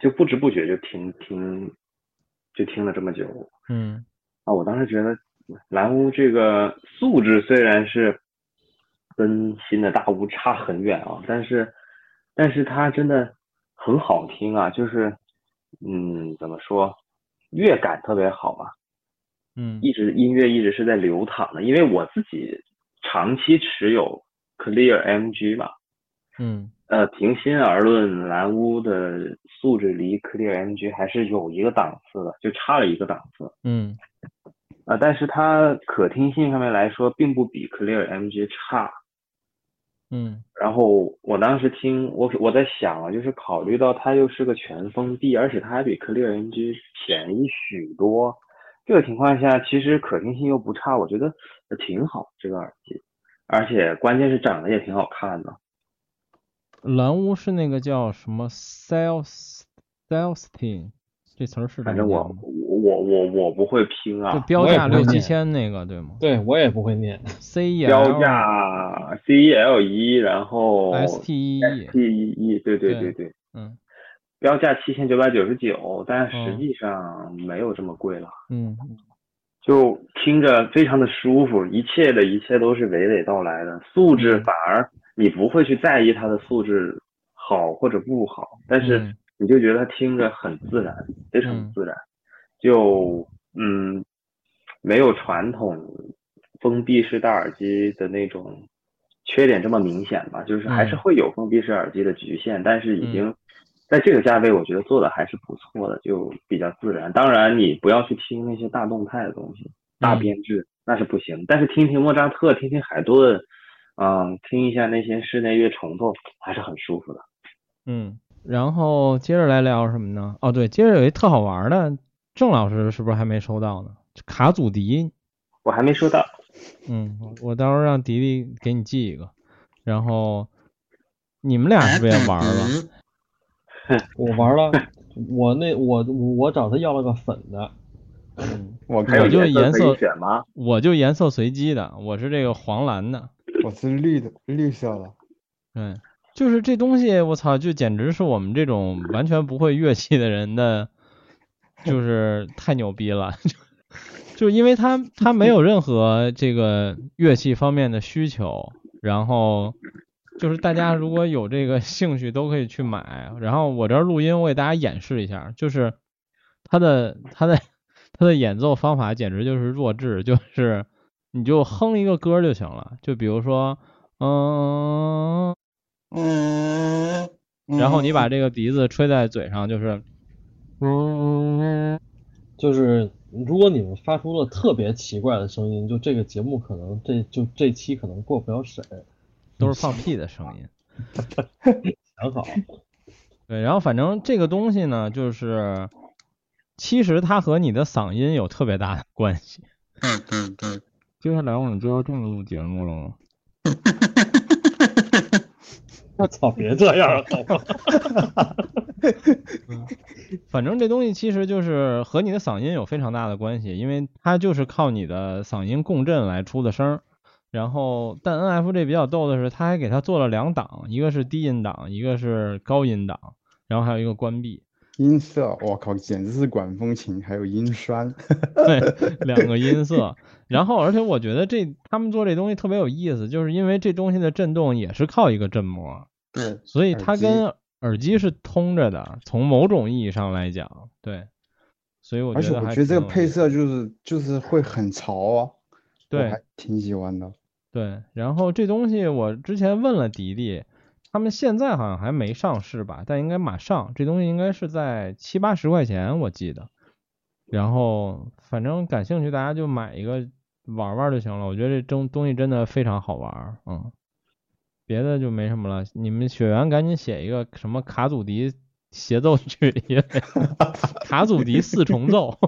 就不知不觉就听听就听了这么久，嗯，啊，我当时觉得。蓝屋这个素质虽然是跟新的大屋差很远啊，但是但是它真的很好听啊，就是嗯怎么说，乐感特别好吧，嗯，一直音乐一直是在流淌的，因为我自己长期持有 Clear MG 嘛，嗯，呃，平心而论，蓝屋的素质离 Clear MG 还是有一个档次的，就差了一个档次，嗯。啊，但是它可听性上面来说，并不比 Clear MG 差。嗯。然后我当时听，我我在想啊，就是考虑到它又是个全封闭，而且它还比 Clear MG 便宜许多，这个情况下，其实可听性又不差，我觉得挺好这个耳机，而且关键是长得也挺好看的。蓝屋是那个叫什么 Sales Salestein。这词儿是反正我我我我我不会拼啊，就标价六七千那个对吗？对我也不会念。C E 标价 C E L E，然后 S T E S T E E，对对对对，嗯，标价七千九百九十九，但实际上没有这么贵了。嗯，就听着非常的舒服，一切的一切都是娓娓道来的，素质反而你不会去在意它的素质好或者不好，但是。你就觉得听着很自然，非常自然，就嗯，没有传统封闭式大耳机的那种缺点这么明显吧？就是还是会有封闭式耳机的局限，但是已经在这个价位，我觉得做的还是不错的，就比较自然。当然，你不要去听那些大动态的东西，大编制那是不行。但是听听莫扎特，听听海顿，嗯，听一下那些室内乐重奏，还是很舒服的。嗯。然后接着来聊什么呢？哦，对，接着有一特好玩的，郑老师是不是还没收到呢？卡祖笛，我还没收到。嗯，我到时候让迪迪给你寄一个。然后你们俩是不是也玩了？我玩了，我那我我找他要了个粉的。嗯，我我就颜色选吗？我就颜色随机的，我是这个黄蓝的。我是绿的，绿色的。嗯。就是这东西，我操，就简直是我们这种完全不会乐器的人的，就是太牛逼了。就就因为他他没有任何这个乐器方面的需求，然后就是大家如果有这个兴趣都可以去买。然后我这录音，我给大家演示一下，就是它的它的它的演奏方法简直就是弱智，就是你就哼一个歌就行了，就比如说，嗯。嗯，然后你把这个笛子吹在嘴上，就是，嗯，就是如果你们发出了特别奇怪的声音，就这个节目可能这就这期可能过不了审，都是放屁的声音。很好。对，然后反正这个东西呢，就是其实它和你的嗓音有特别大的关系。嗯嗯嗯。接下来我们就要正式录节目了吗？我操！别这样，反正这东西其实就是和你的嗓音有非常大的关系，因为它就是靠你的嗓音共振来出的声。然后，但 N F 这比较逗的是，他还给它做了两档，一个是低音档，一个是高音档，然后还有一个关闭。音色，我靠，简直是管风琴，还有音栓。对，两个音色。然后，而且我觉得这他们做这东西特别有意思，就是因为这东西的震动也是靠一个振膜，对，所以它跟耳机是通着的。从某种意义上来讲，对，所以我觉得而且我觉得这个配色就是就是会很潮啊，对，挺喜欢的。对，然后这东西我之前问了迪迪，他们现在好像还没上市吧，但应该马上。这东西应该是在七八十块钱，我记得。然后反正感兴趣，大家就买一个。玩玩就行了，我觉得这东东西真的非常好玩，嗯，别的就没什么了。你们雪原赶紧写一个什么卡祖笛协奏曲，卡祖笛四重奏。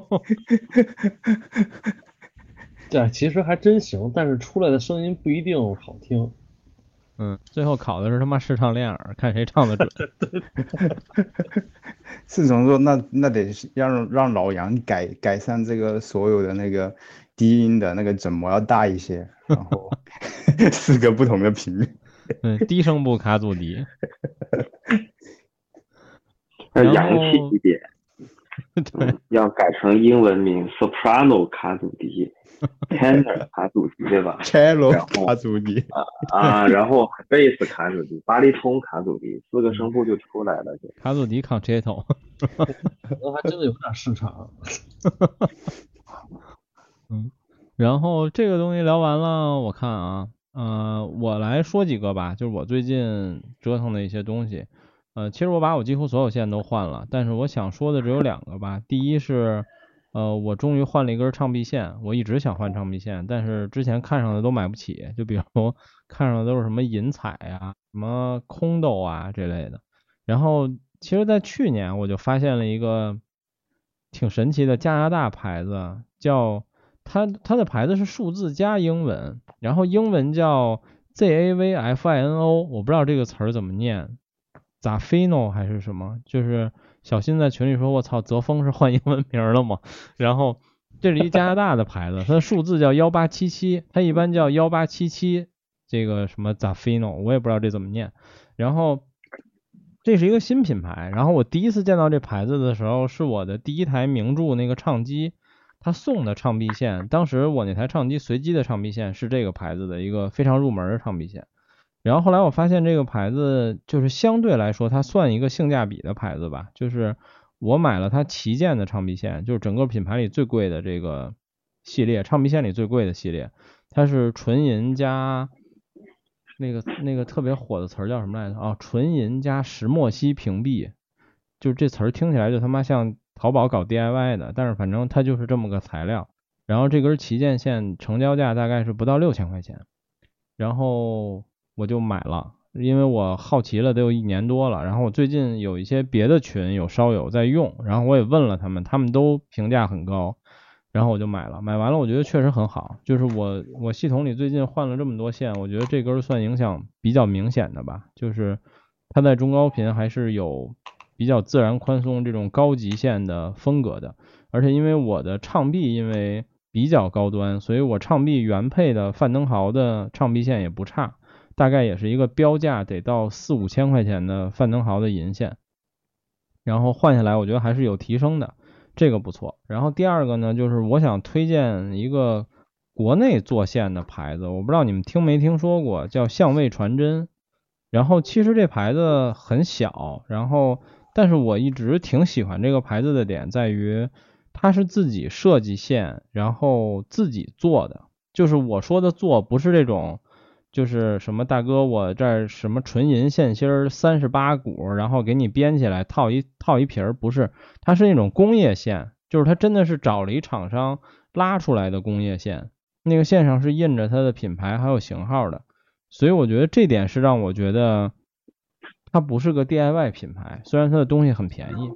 对，其实还真行，但是出来的声音不一定好听。嗯，最后考的是他妈试唱练耳，看谁唱的准。四重奏那那得让让老杨改改善这个所有的那个。低音的那个振膜要大一些，然后 四个不同的频率。嗯，低声部卡祖笛，要洋气一点。对，要改成英文名：soprano 卡祖笛，tenor 卡祖笛，对吧？cello 卡祖笛啊啊，然后贝斯卡祖笛，巴利通卡祖笛，四个声部就出来了。卡祖笛 concerto，那还真的有点市场。嗯，然后这个东西聊完了，我看啊，呃，我来说几个吧，就是我最近折腾的一些东西。呃，其实我把我几乎所有线都换了，但是我想说的只有两个吧。第一是，呃，我终于换了一根唱臂线，我一直想换唱臂线，但是之前看上的都买不起，就比如看上的都是什么银彩啊、什么空豆啊这类的。然后，其实，在去年我就发现了一个挺神奇的加拿大牌子，叫。它它的牌子是数字加英文，然后英文叫 Zavfino，我不知道这个词儿怎么念，Zafino 还是什么？就是小新在群里说，我操，泽峰是换英文名了吗？然后这是一加拿大的牌子，它的数字叫幺八七七，它一般叫幺八七七，这个什么 Zafino，我也不知道这怎么念。然后这是一个新品牌，然后我第一次见到这牌子的时候，是我的第一台名著那个唱机。他送的唱臂线，当时我那台唱机随机的唱臂线是这个牌子的一个非常入门的唱臂线，然后后来我发现这个牌子就是相对来说它算一个性价比的牌子吧，就是我买了它旗舰的唱臂线，就是整个品牌里最贵的这个系列唱臂线里最贵的系列，它是纯银加那个那个特别火的词儿叫什么来着啊？纯银加石墨烯屏蔽，就是这词儿听起来就他妈像。淘宝搞 DIY 的，但是反正它就是这么个材料。然后这根旗舰线成交价大概是不到六千块钱，然后我就买了，因为我好奇了得有一年多了。然后我最近有一些别的群有烧友在用，然后我也问了他们，他们都评价很高，然后我就买了。买完了我觉得确实很好，就是我我系统里最近换了这么多线，我觉得这根算影响比较明显的吧，就是它在中高频还是有。比较自然宽松这种高级线的风格的，而且因为我的唱臂因为比较高端，所以我唱臂原配的范登豪的唱臂线也不差，大概也是一个标价得到四五千块钱的范登豪的银线，然后换下来我觉得还是有提升的，这个不错。然后第二个呢，就是我想推荐一个国内做线的牌子，我不知道你们听没听说过，叫相位传真。然后其实这牌子很小，然后。但是我一直挺喜欢这个牌子的点在于，它是自己设计线，然后自己做的。就是我说的做，不是这种，就是什么大哥我这儿什么纯银线芯儿三十八股，然后给你编起来套一套一皮儿，不是，它是那种工业线，就是它真的是找了一厂商拉出来的工业线，那个线上是印着它的品牌还有型号的，所以我觉得这点是让我觉得。它不是个 DIY 品牌，虽然它的东西很便宜。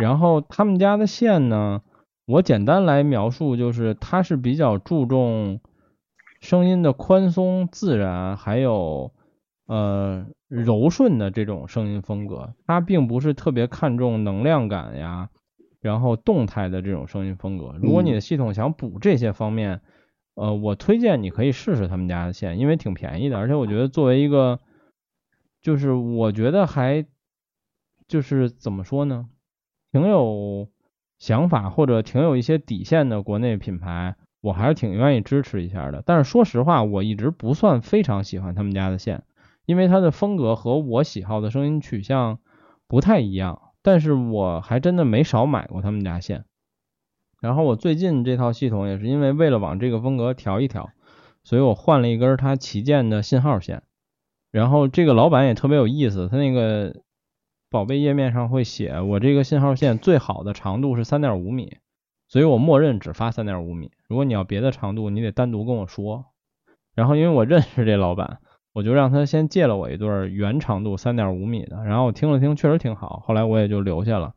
然后他们家的线呢，我简单来描述，就是它是比较注重声音的宽松、自然，还有呃柔顺的这种声音风格。它并不是特别看重能量感呀，然后动态的这种声音风格。如果你的系统想补这些方面，呃，我推荐你可以试试他们家的线，因为挺便宜的，而且我觉得作为一个，就是我觉得还就是怎么说呢，挺有想法或者挺有一些底线的国内品牌，我还是挺愿意支持一下的。但是说实话，我一直不算非常喜欢他们家的线，因为它的风格和我喜好的声音取向不太一样。但是我还真的没少买过他们家线。然后我最近这套系统也是因为为了往这个风格调一调，所以我换了一根它旗舰的信号线。然后这个老板也特别有意思，他那个宝贝页面上会写我这个信号线最好的长度是三点五米，所以我默认只发三点五米。如果你要别的长度，你得单独跟我说。然后因为我认识这老板，我就让他先借了我一对原长度三点五米的。然后我听了听，确实挺好，后来我也就留下了。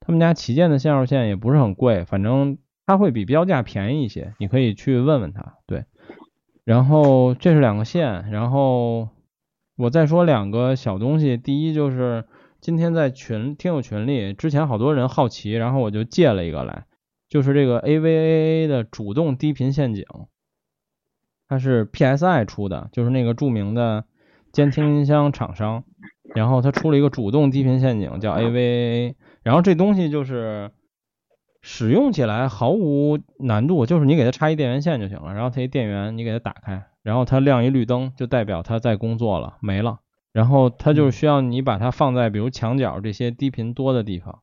他们家旗舰的信号线也不是很贵，反正它会比标价便宜一些，你可以去问问他。对，然后这是两个线，然后我再说两个小东西。第一就是今天在群听友群里，之前好多人好奇，然后我就借了一个来，就是这个 AVAA 的主动低频陷阱，它是 PSI 出的，就是那个著名的监听音箱厂商，然后它出了一个主动低频陷阱，叫 AVAA。然后这东西就是使用起来毫无难度，就是你给它插一电源线就行了。然后它一电源你给它打开，然后它亮一绿灯，就代表它在工作了，没了。然后它就是需要你把它放在比如墙角这些低频多的地方。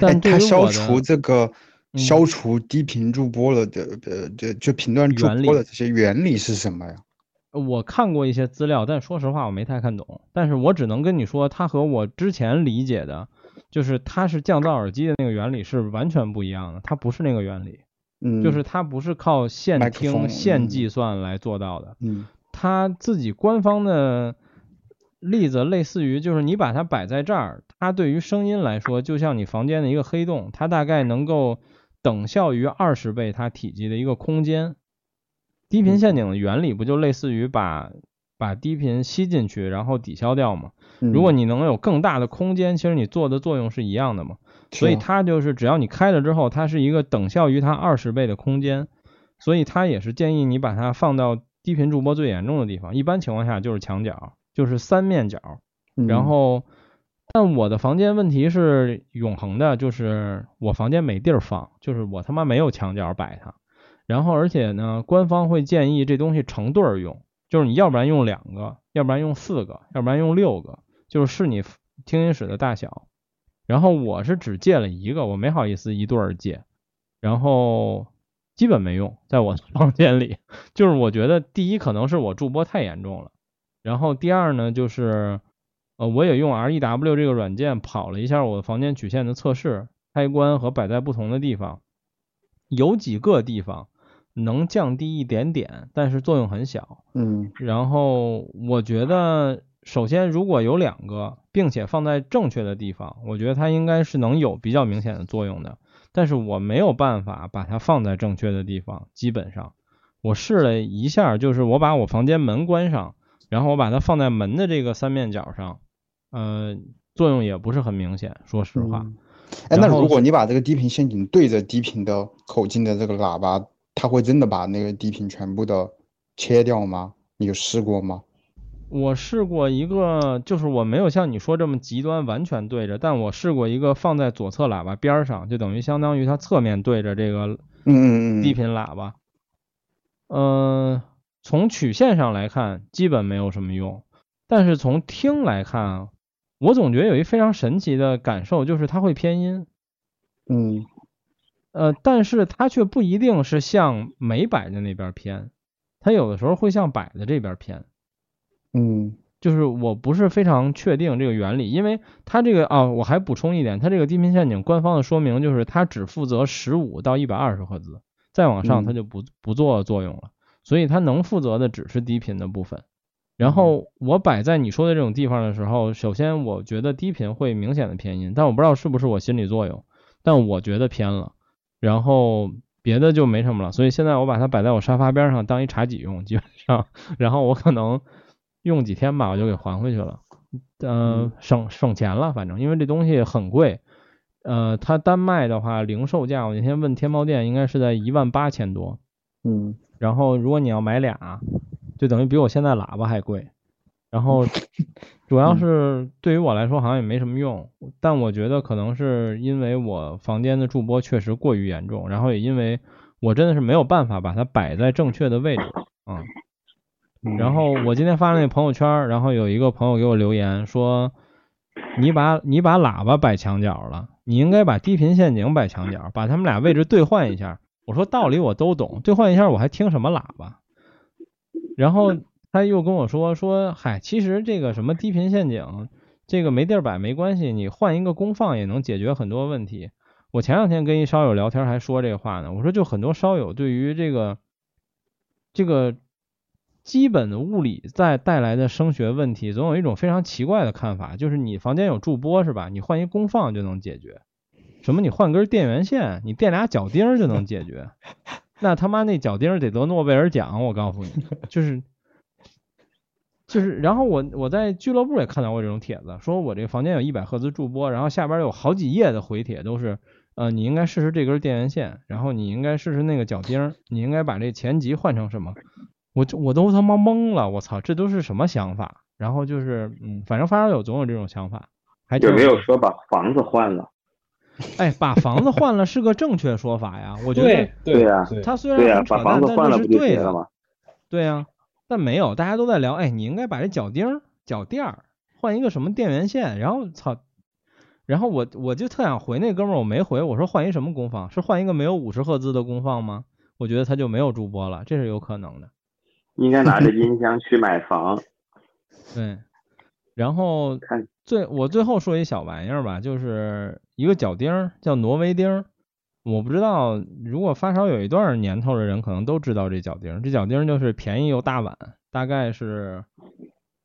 但它消除这个消除低频驻波了的呃这就频段驻波的这些原理是什么呀？我看过一些资料，但说实话我没太看懂。但是我只能跟你说，它和我之前理解的。就是它是降噪耳机的那个原理是完全不一样的，它不是那个原理，嗯，就是它不是靠线听线计算来做到的，嗯，它自己官方的例子类似于就是你把它摆在这儿，它对于声音来说就像你房间的一个黑洞，它大概能够等效于二十倍它体积的一个空间。低频陷阱的原理不就类似于把把低频吸进去，然后抵消掉吗？如果你能有更大的空间，其实你做的作用是一样的嘛。所以它就是只要你开了之后，它是一个等效于它二十倍的空间，所以它也是建议你把它放到低频驻波最严重的地方。一般情况下就是墙角，就是三面角。然后，但我的房间问题是永恒的，就是我房间没地儿放，就是我他妈没有墙角摆它。然后而且呢，官方会建议这东西成对儿用，就是你要不然用两个，要不然用四个，要不然用六个。就是是你听音室的大小，然后我是只借了一个，我没好意思一对儿借，然后基本没用，在我房间里，就是我觉得第一可能是我驻播太严重了，然后第二呢就是呃我也用 R E W 这个软件跑了一下我的房间曲线的测试，开关和摆在不同的地方，有几个地方能降低一点点，但是作用很小，嗯，然后我觉得。首先，如果有两个，并且放在正确的地方，我觉得它应该是能有比较明显的作用的。但是我没有办法把它放在正确的地方，基本上我试了一下，就是我把我房间门关上，然后我把它放在门的这个三面角上，呃，作用也不是很明显，说实话。哎，那如果你把这个低频陷阱对着低频的口径的这个喇叭，它会真的把那个低频全部的切掉吗？你有试过吗？我试过一个，就是我没有像你说这么极端，完全对着，但我试过一个放在左侧喇叭边上，就等于相当于它侧面对着这个低频喇叭。嗯，从曲线上来看，基本没有什么用，但是从听来看，我总觉得有一非常神奇的感受，就是它会偏音。嗯，呃，但是它却不一定是向没摆的那边偏，它有的时候会向摆的这边偏。嗯，就是我不是非常确定这个原理，因为它这个啊，我还补充一点，它这个低频陷阱官方的说明就是它只负责十五到一百二十赫兹，再往上它就不不做作用了，所以它能负责的只是低频的部分。然后我摆在你说的这种地方的时候，首先我觉得低频会明显的偏音，但我不知道是不是我心理作用，但我觉得偏了。然后别的就没什么了，所以现在我把它摆在我沙发边上当一茶几用，基本上，然后我可能用几天吧，我就给还回去了。嗯，省省钱了，反正因为这东西很贵。呃，它单卖的话，零售价我那天问天猫店，应该是在一万八千多。嗯，然后如果你要买俩，就等于比我现在喇叭还贵。然后 主要是对于我来说好像也没什么用，但我觉得可能是因为我房间的驻播确实过于严重，然后也因为我真的是没有办法把它摆在正确的位置。嗯。然后我今天发了那朋友圈，然后有一个朋友给我留言说，你把你把喇叭摆墙角了。你应该把低频陷阱摆墙角，把他们俩位置兑换一下。我说道理我都懂，兑换一下我还听什么喇叭？然后他又跟我说说，嗨，其实这个什么低频陷阱，这个没地儿摆没关系，你换一个功放也能解决很多问题。我前两天跟一烧友聊天还说这话呢，我说就很多烧友对于这个这个。基本的物理在带来的声学问题，总有一种非常奇怪的看法，就是你房间有驻播是吧？你换一功放就能解决。什么？你换根电源线，你垫俩脚钉就能解决？那他妈那脚钉得得诺贝尔奖，我告诉你，就是就是。然后我我在俱乐部也看到过这种帖子，说我这个房间有一百赫兹驻播，然后下边有好几页的回帖都是，呃，你应该试试这根电源线，然后你应该试试那个脚钉，你应该把这前级换成什么？我就我都他妈懵了，我操，这都是什么想法？然后就是，嗯，反正发烧友总有这种想法。还有没有说把房子换了？哎，把房子换了是个正确说法呀，我觉得。对呀。他虽然很扯淡，但是对的吗？对呀，但没有，大家都在聊，哎，你应该把这脚钉、脚垫儿换一个什么电源线，然后操，然后我我就特想回那哥们儿，我没回，我说换一什么功放？是换一个没有五十赫兹的功放吗？我觉得他就没有主播了，这是有可能的。应该拿着 音箱去买房。对，然后最我最后说一小玩意儿吧，就是一个脚钉，叫挪威钉。我不知道，如果发烧有一段年头的人，可能都知道这脚钉。这脚钉就是便宜又大碗，大概是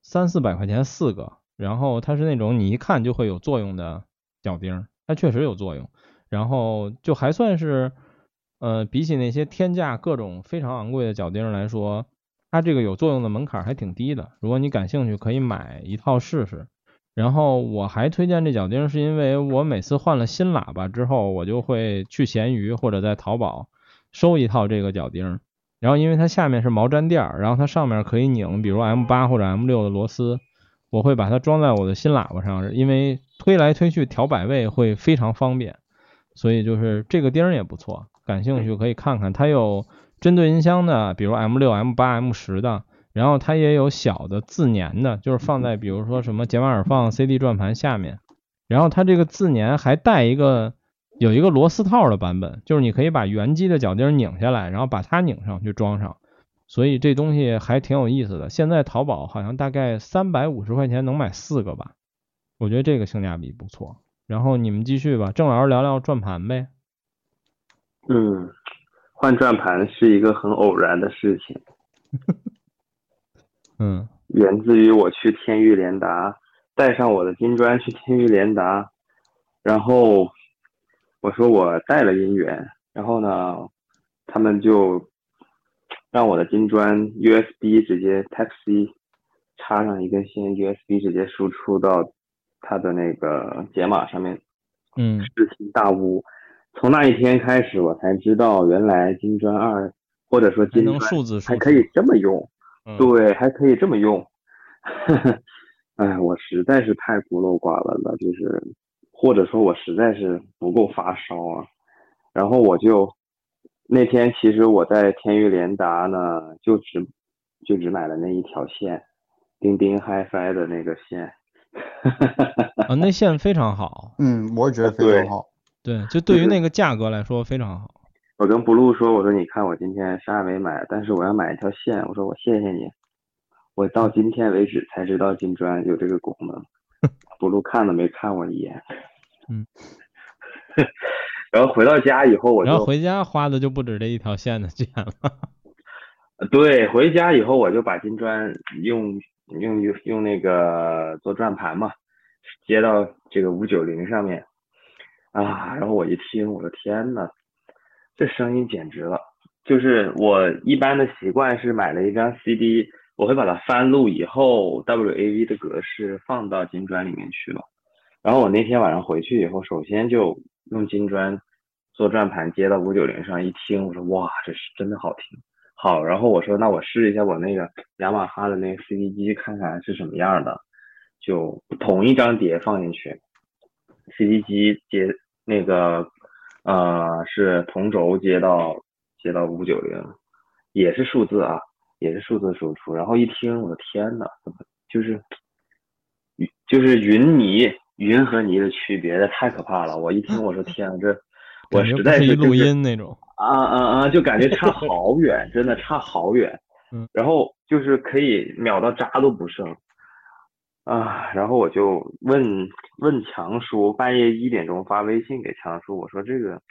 三四百块钱四个。然后它是那种你一看就会有作用的脚钉，它确实有作用。然后就还算是，呃，比起那些天价各种非常昂贵的脚钉来说。它这个有作用的门槛还挺低的，如果你感兴趣，可以买一套试试。然后我还推荐这脚钉，是因为我每次换了新喇叭之后，我就会去闲鱼或者在淘宝收一套这个脚钉。然后因为它下面是毛毡垫儿，然后它上面可以拧，比如 M 八或者 M 六的螺丝，我会把它装在我的新喇叭上，因为推来推去调摆位会非常方便。所以就是这个钉儿也不错，感兴趣可以看看，它有。针对音箱的，比如 M 六、M 八、M 十的，然后它也有小的自粘的，就是放在比如说什么解码耳放、CD 转盘下面，然后它这个自粘还带一个有一个螺丝套的版本，就是你可以把原机的脚钉拧下来，然后把它拧上去装上，所以这东西还挺有意思的。现在淘宝好像大概三百五十块钱能买四个吧，我觉得这个性价比不错。然后你们继续吧，郑老师聊聊转盘呗。嗯。换转盘是一个很偶然的事情，嗯，源自于我去天域联达，带上我的金砖去天域联达，然后我说我带了音源，然后呢，他们就让我的金砖 USB 直接 Type C 插上一根线 USB 直接输出到它的那个解码上面，嗯，视听大屋。从那一天开始，我才知道原来金砖二或者说金砖还可以这么用，对，还可以这么用。哎，我实在是太孤陋寡闻了，就是或者说我实在是不够发烧啊。然后我就那天其实我在天域联达呢，就只就只买了那一条线，钉钉 HiFi 的那个线。啊，那 线非常好。嗯，我也觉得非常好。对，就对于那个价格来说非常好。我跟 blue 说，我说你看我今天啥也没买，但是我要买一条线，我说我谢谢你。我到今天为止才知道金砖有这个功能，blue 看都没看我一眼。嗯。然后回到家以后，我然后回家花的就不止这一条线的钱了。对，回家以后我就把金砖用用用用那个做转盘嘛，接到这个五九零上面啊，然后我一听，我的天呐，这声音简直了！就是我一般的习惯是买了一张 CD，我会把它翻录以后 WAV 的格式放到金砖里面去了。然后我那天晚上回去以后，首先就用金砖做转盘接到五九零上，一听我说哇，这是真的好听。好，然后我说那我试一下我那个雅马哈的那个 CD 机看看是什么样的，就同一张碟放进去，CD 机接那个呃是同轴接到接到五九零，也是数字啊，也是数字输出，然后一听我的天呐，就是就是云泥云和泥的区别，这太可怕了！我一听我说 天啊，这我实在是录音那种。啊啊啊！就感觉差好远，真的差好远。嗯，然后就是可以秒到渣都不剩啊。然后我就问问强叔，半夜一点钟发微信给强叔，我说这个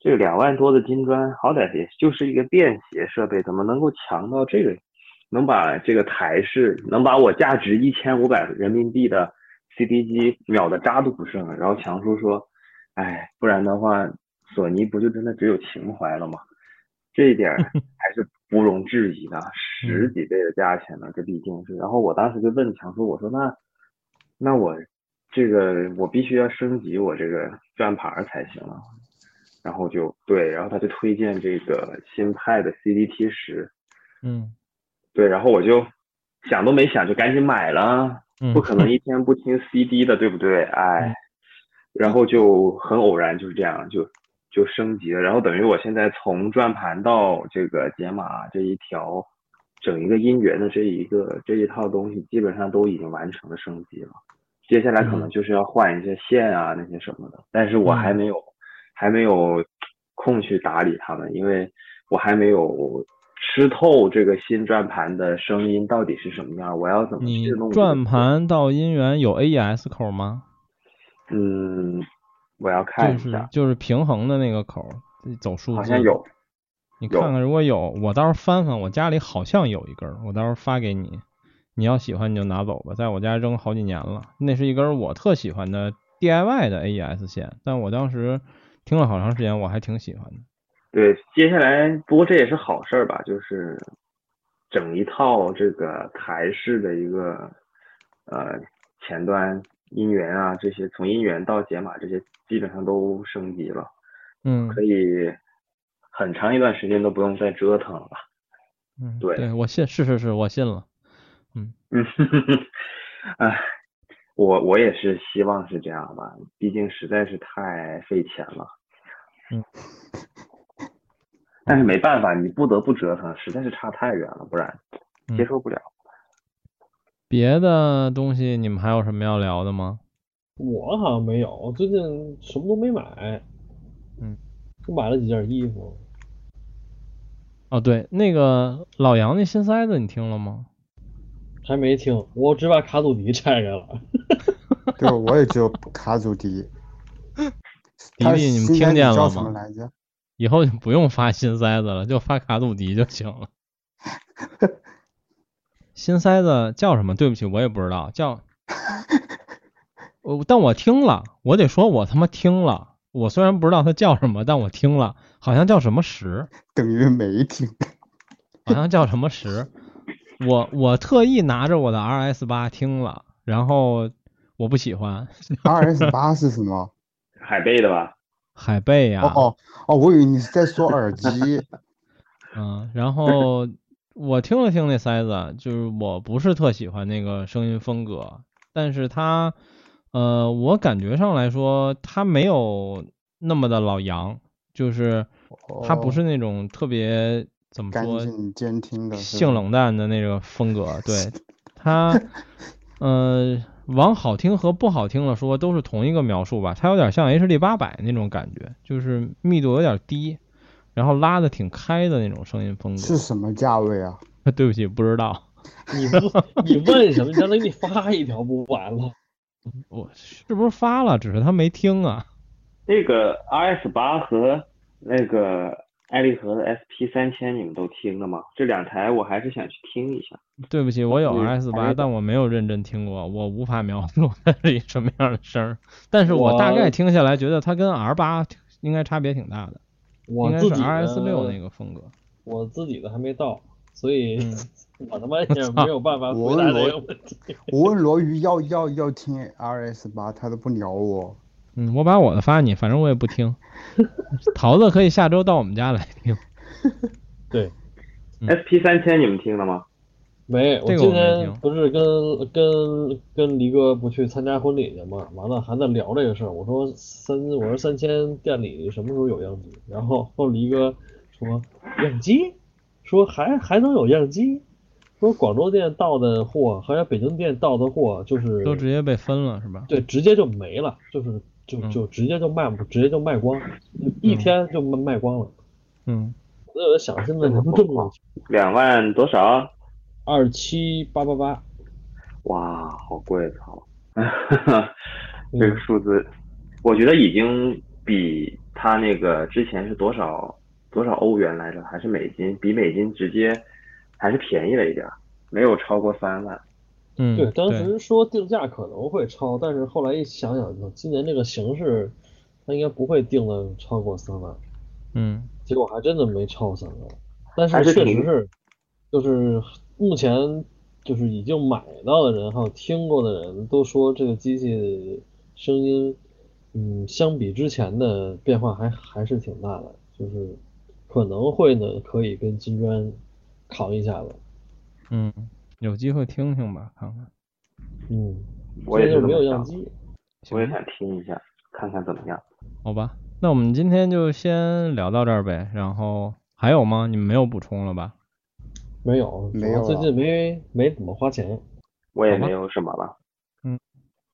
这个两万多的金砖，好歹也就是一个便携设备，怎么能够强到这个，能把这个台式，能把我价值一千五百人民币的 CD 机秒的渣都不剩？然后强叔说，哎，不然的话。索尼不就真的只有情怀了吗？这一点 还是不容置疑的，十几倍的价钱呢，这毕竟是。然后我当时就问强叔，我说那那我这个我必须要升级我这个转盘才行啊。然后就对，然后他就推荐这个新派的 CDT 十，嗯，对，然后我就想都没想就赶紧买了，不可能一天不听 CD 的，对不对？哎，然后就很偶然就是这样就。就升级了，然后等于我现在从转盘到这个解码这一条，整一个音源的这一个这一套东西，基本上都已经完成了升级了。接下来可能就是要换一些线啊那些什么的，但是我还没有还没有空去打理它们，因为我还没有吃透这个新转盘的声音到底是什么样，我要怎么去弄。转盘到音源有 AES 口吗？嗯。我要看一下，就是平衡的那个口，走数字。好像有，你看看，如果有，我到时候翻翻，我家里好像有一根，我到时候发给你。你要喜欢你就拿走吧，在我家扔好几年了。那是一根我特喜欢的 DIY 的 AES 线，但我当时听了好长时间，我还挺喜欢的。对，接下来不过这也是好事儿吧，就是整一套这个台式的一个呃前端。音源啊，这些从音源到解码这些基本上都升级了，嗯，可以很长一段时间都不用再折腾了。嗯，对，对我信，是是是，我信了。嗯嗯，哎，我我也是希望是这样吧，毕竟实在是太费钱了。嗯，但是没办法，你不得不折腾，实在是差太远了，不然接受不了。别的东西你们还有什么要聊的吗？我好像没有，最近什么都没买。嗯，就买了几件衣服。哦，对，那个老杨那新塞子你听了吗？还没听，我只把卡祖笛拆开了。对，我也只有卡祖笛。迪迪，你们听见了吗？以后就不用发新塞子了，就发卡祖笛就行了。新塞子叫什么？对不起，我也不知道 叫。我但我听了，我得说，我他妈听了。我虽然不知道它叫什么，但我听了，好像叫什么石，等于没听。好像叫什么石。我我特意拿着我的 RS 八听了，然后我不喜欢。RS 八是什么？海贝的吧？海贝呀。哦哦哦，我以为你是在说耳机。嗯，然后。我听了听那塞子，就是我不是特喜欢那个声音风格，但是他，呃，我感觉上来说，他没有那么的老杨，就是他不是那种特别怎么说，监听的，性冷淡的那个风格。对 他，呃，往好听和不好听了说，都是同一个描述吧。它有点像 HD 八百那种感觉，就是密度有点低。然后拉的挺开的那种声音风格是什么价位啊？对不起，不知道。你不 你问什么？让他给你发一条不完了？我是不是发了？只是他没听啊。那个 RS 八和那个爱立和的 SP 三千你们都听了吗？这两台我还是想去听一下。对不起，我有嗯 RS 八，但我没有认真听过，我无法描述它是一什么样的声儿。但是我大概听下来，觉得它跟 R 八应该差别挺大的，我自己 RS 六的那个风格。我自己的还没到，所以嗯 我他妈也 没有办法回答这个问题。我问罗宇要要要听 RS 八，他都不鸟我。嗯，我把我的发你，反正我也不听。桃子可以下周到我们家来听。对，嗯 SP 三千你们听了吗？没，我今天不是跟跟跟黎哥不去参加婚礼去嘛，完了还在聊这个事儿。我说三，我说三千店里什么时候有样机？然后后黎哥说样机，说还还能有样机，说广州店到的货和北京店到的货就是都直接被分了是吧？对，直接就没了，就是就嗯就直接就卖不，直接就卖光，一天就卖卖光了。嗯，我就在想，现在能这么两万多少？二七八八八，哇，好贵，操！这个数字，我觉得已经比他那个之前是多少多少欧元来着，还是美金？比美金直接还是便宜了一点儿，没有超过三万。嗯，对，当时说定价可能会超，但是后来一想想，今年这个形势，他应该不会定的超过三万，嗯结果还真的没超三万。但是确实是，就是目前就是已经买到的人还有听过的人都说这个机器声音，嗯，相比之前的变化还还是挺大的，就是可能会呢可以跟金砖扛一下子。嗯，有机会听听吧，看看。嗯，我也是没有样机。我也想听一下，看看怎么样。好吧，那我们今天就先聊到这儿呗。然后还有吗？你们没有补充了吧？没有，没有最近没没怎么花钱。我也没有什么了。嗯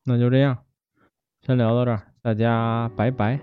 那就这样，先聊到这儿，大家拜拜。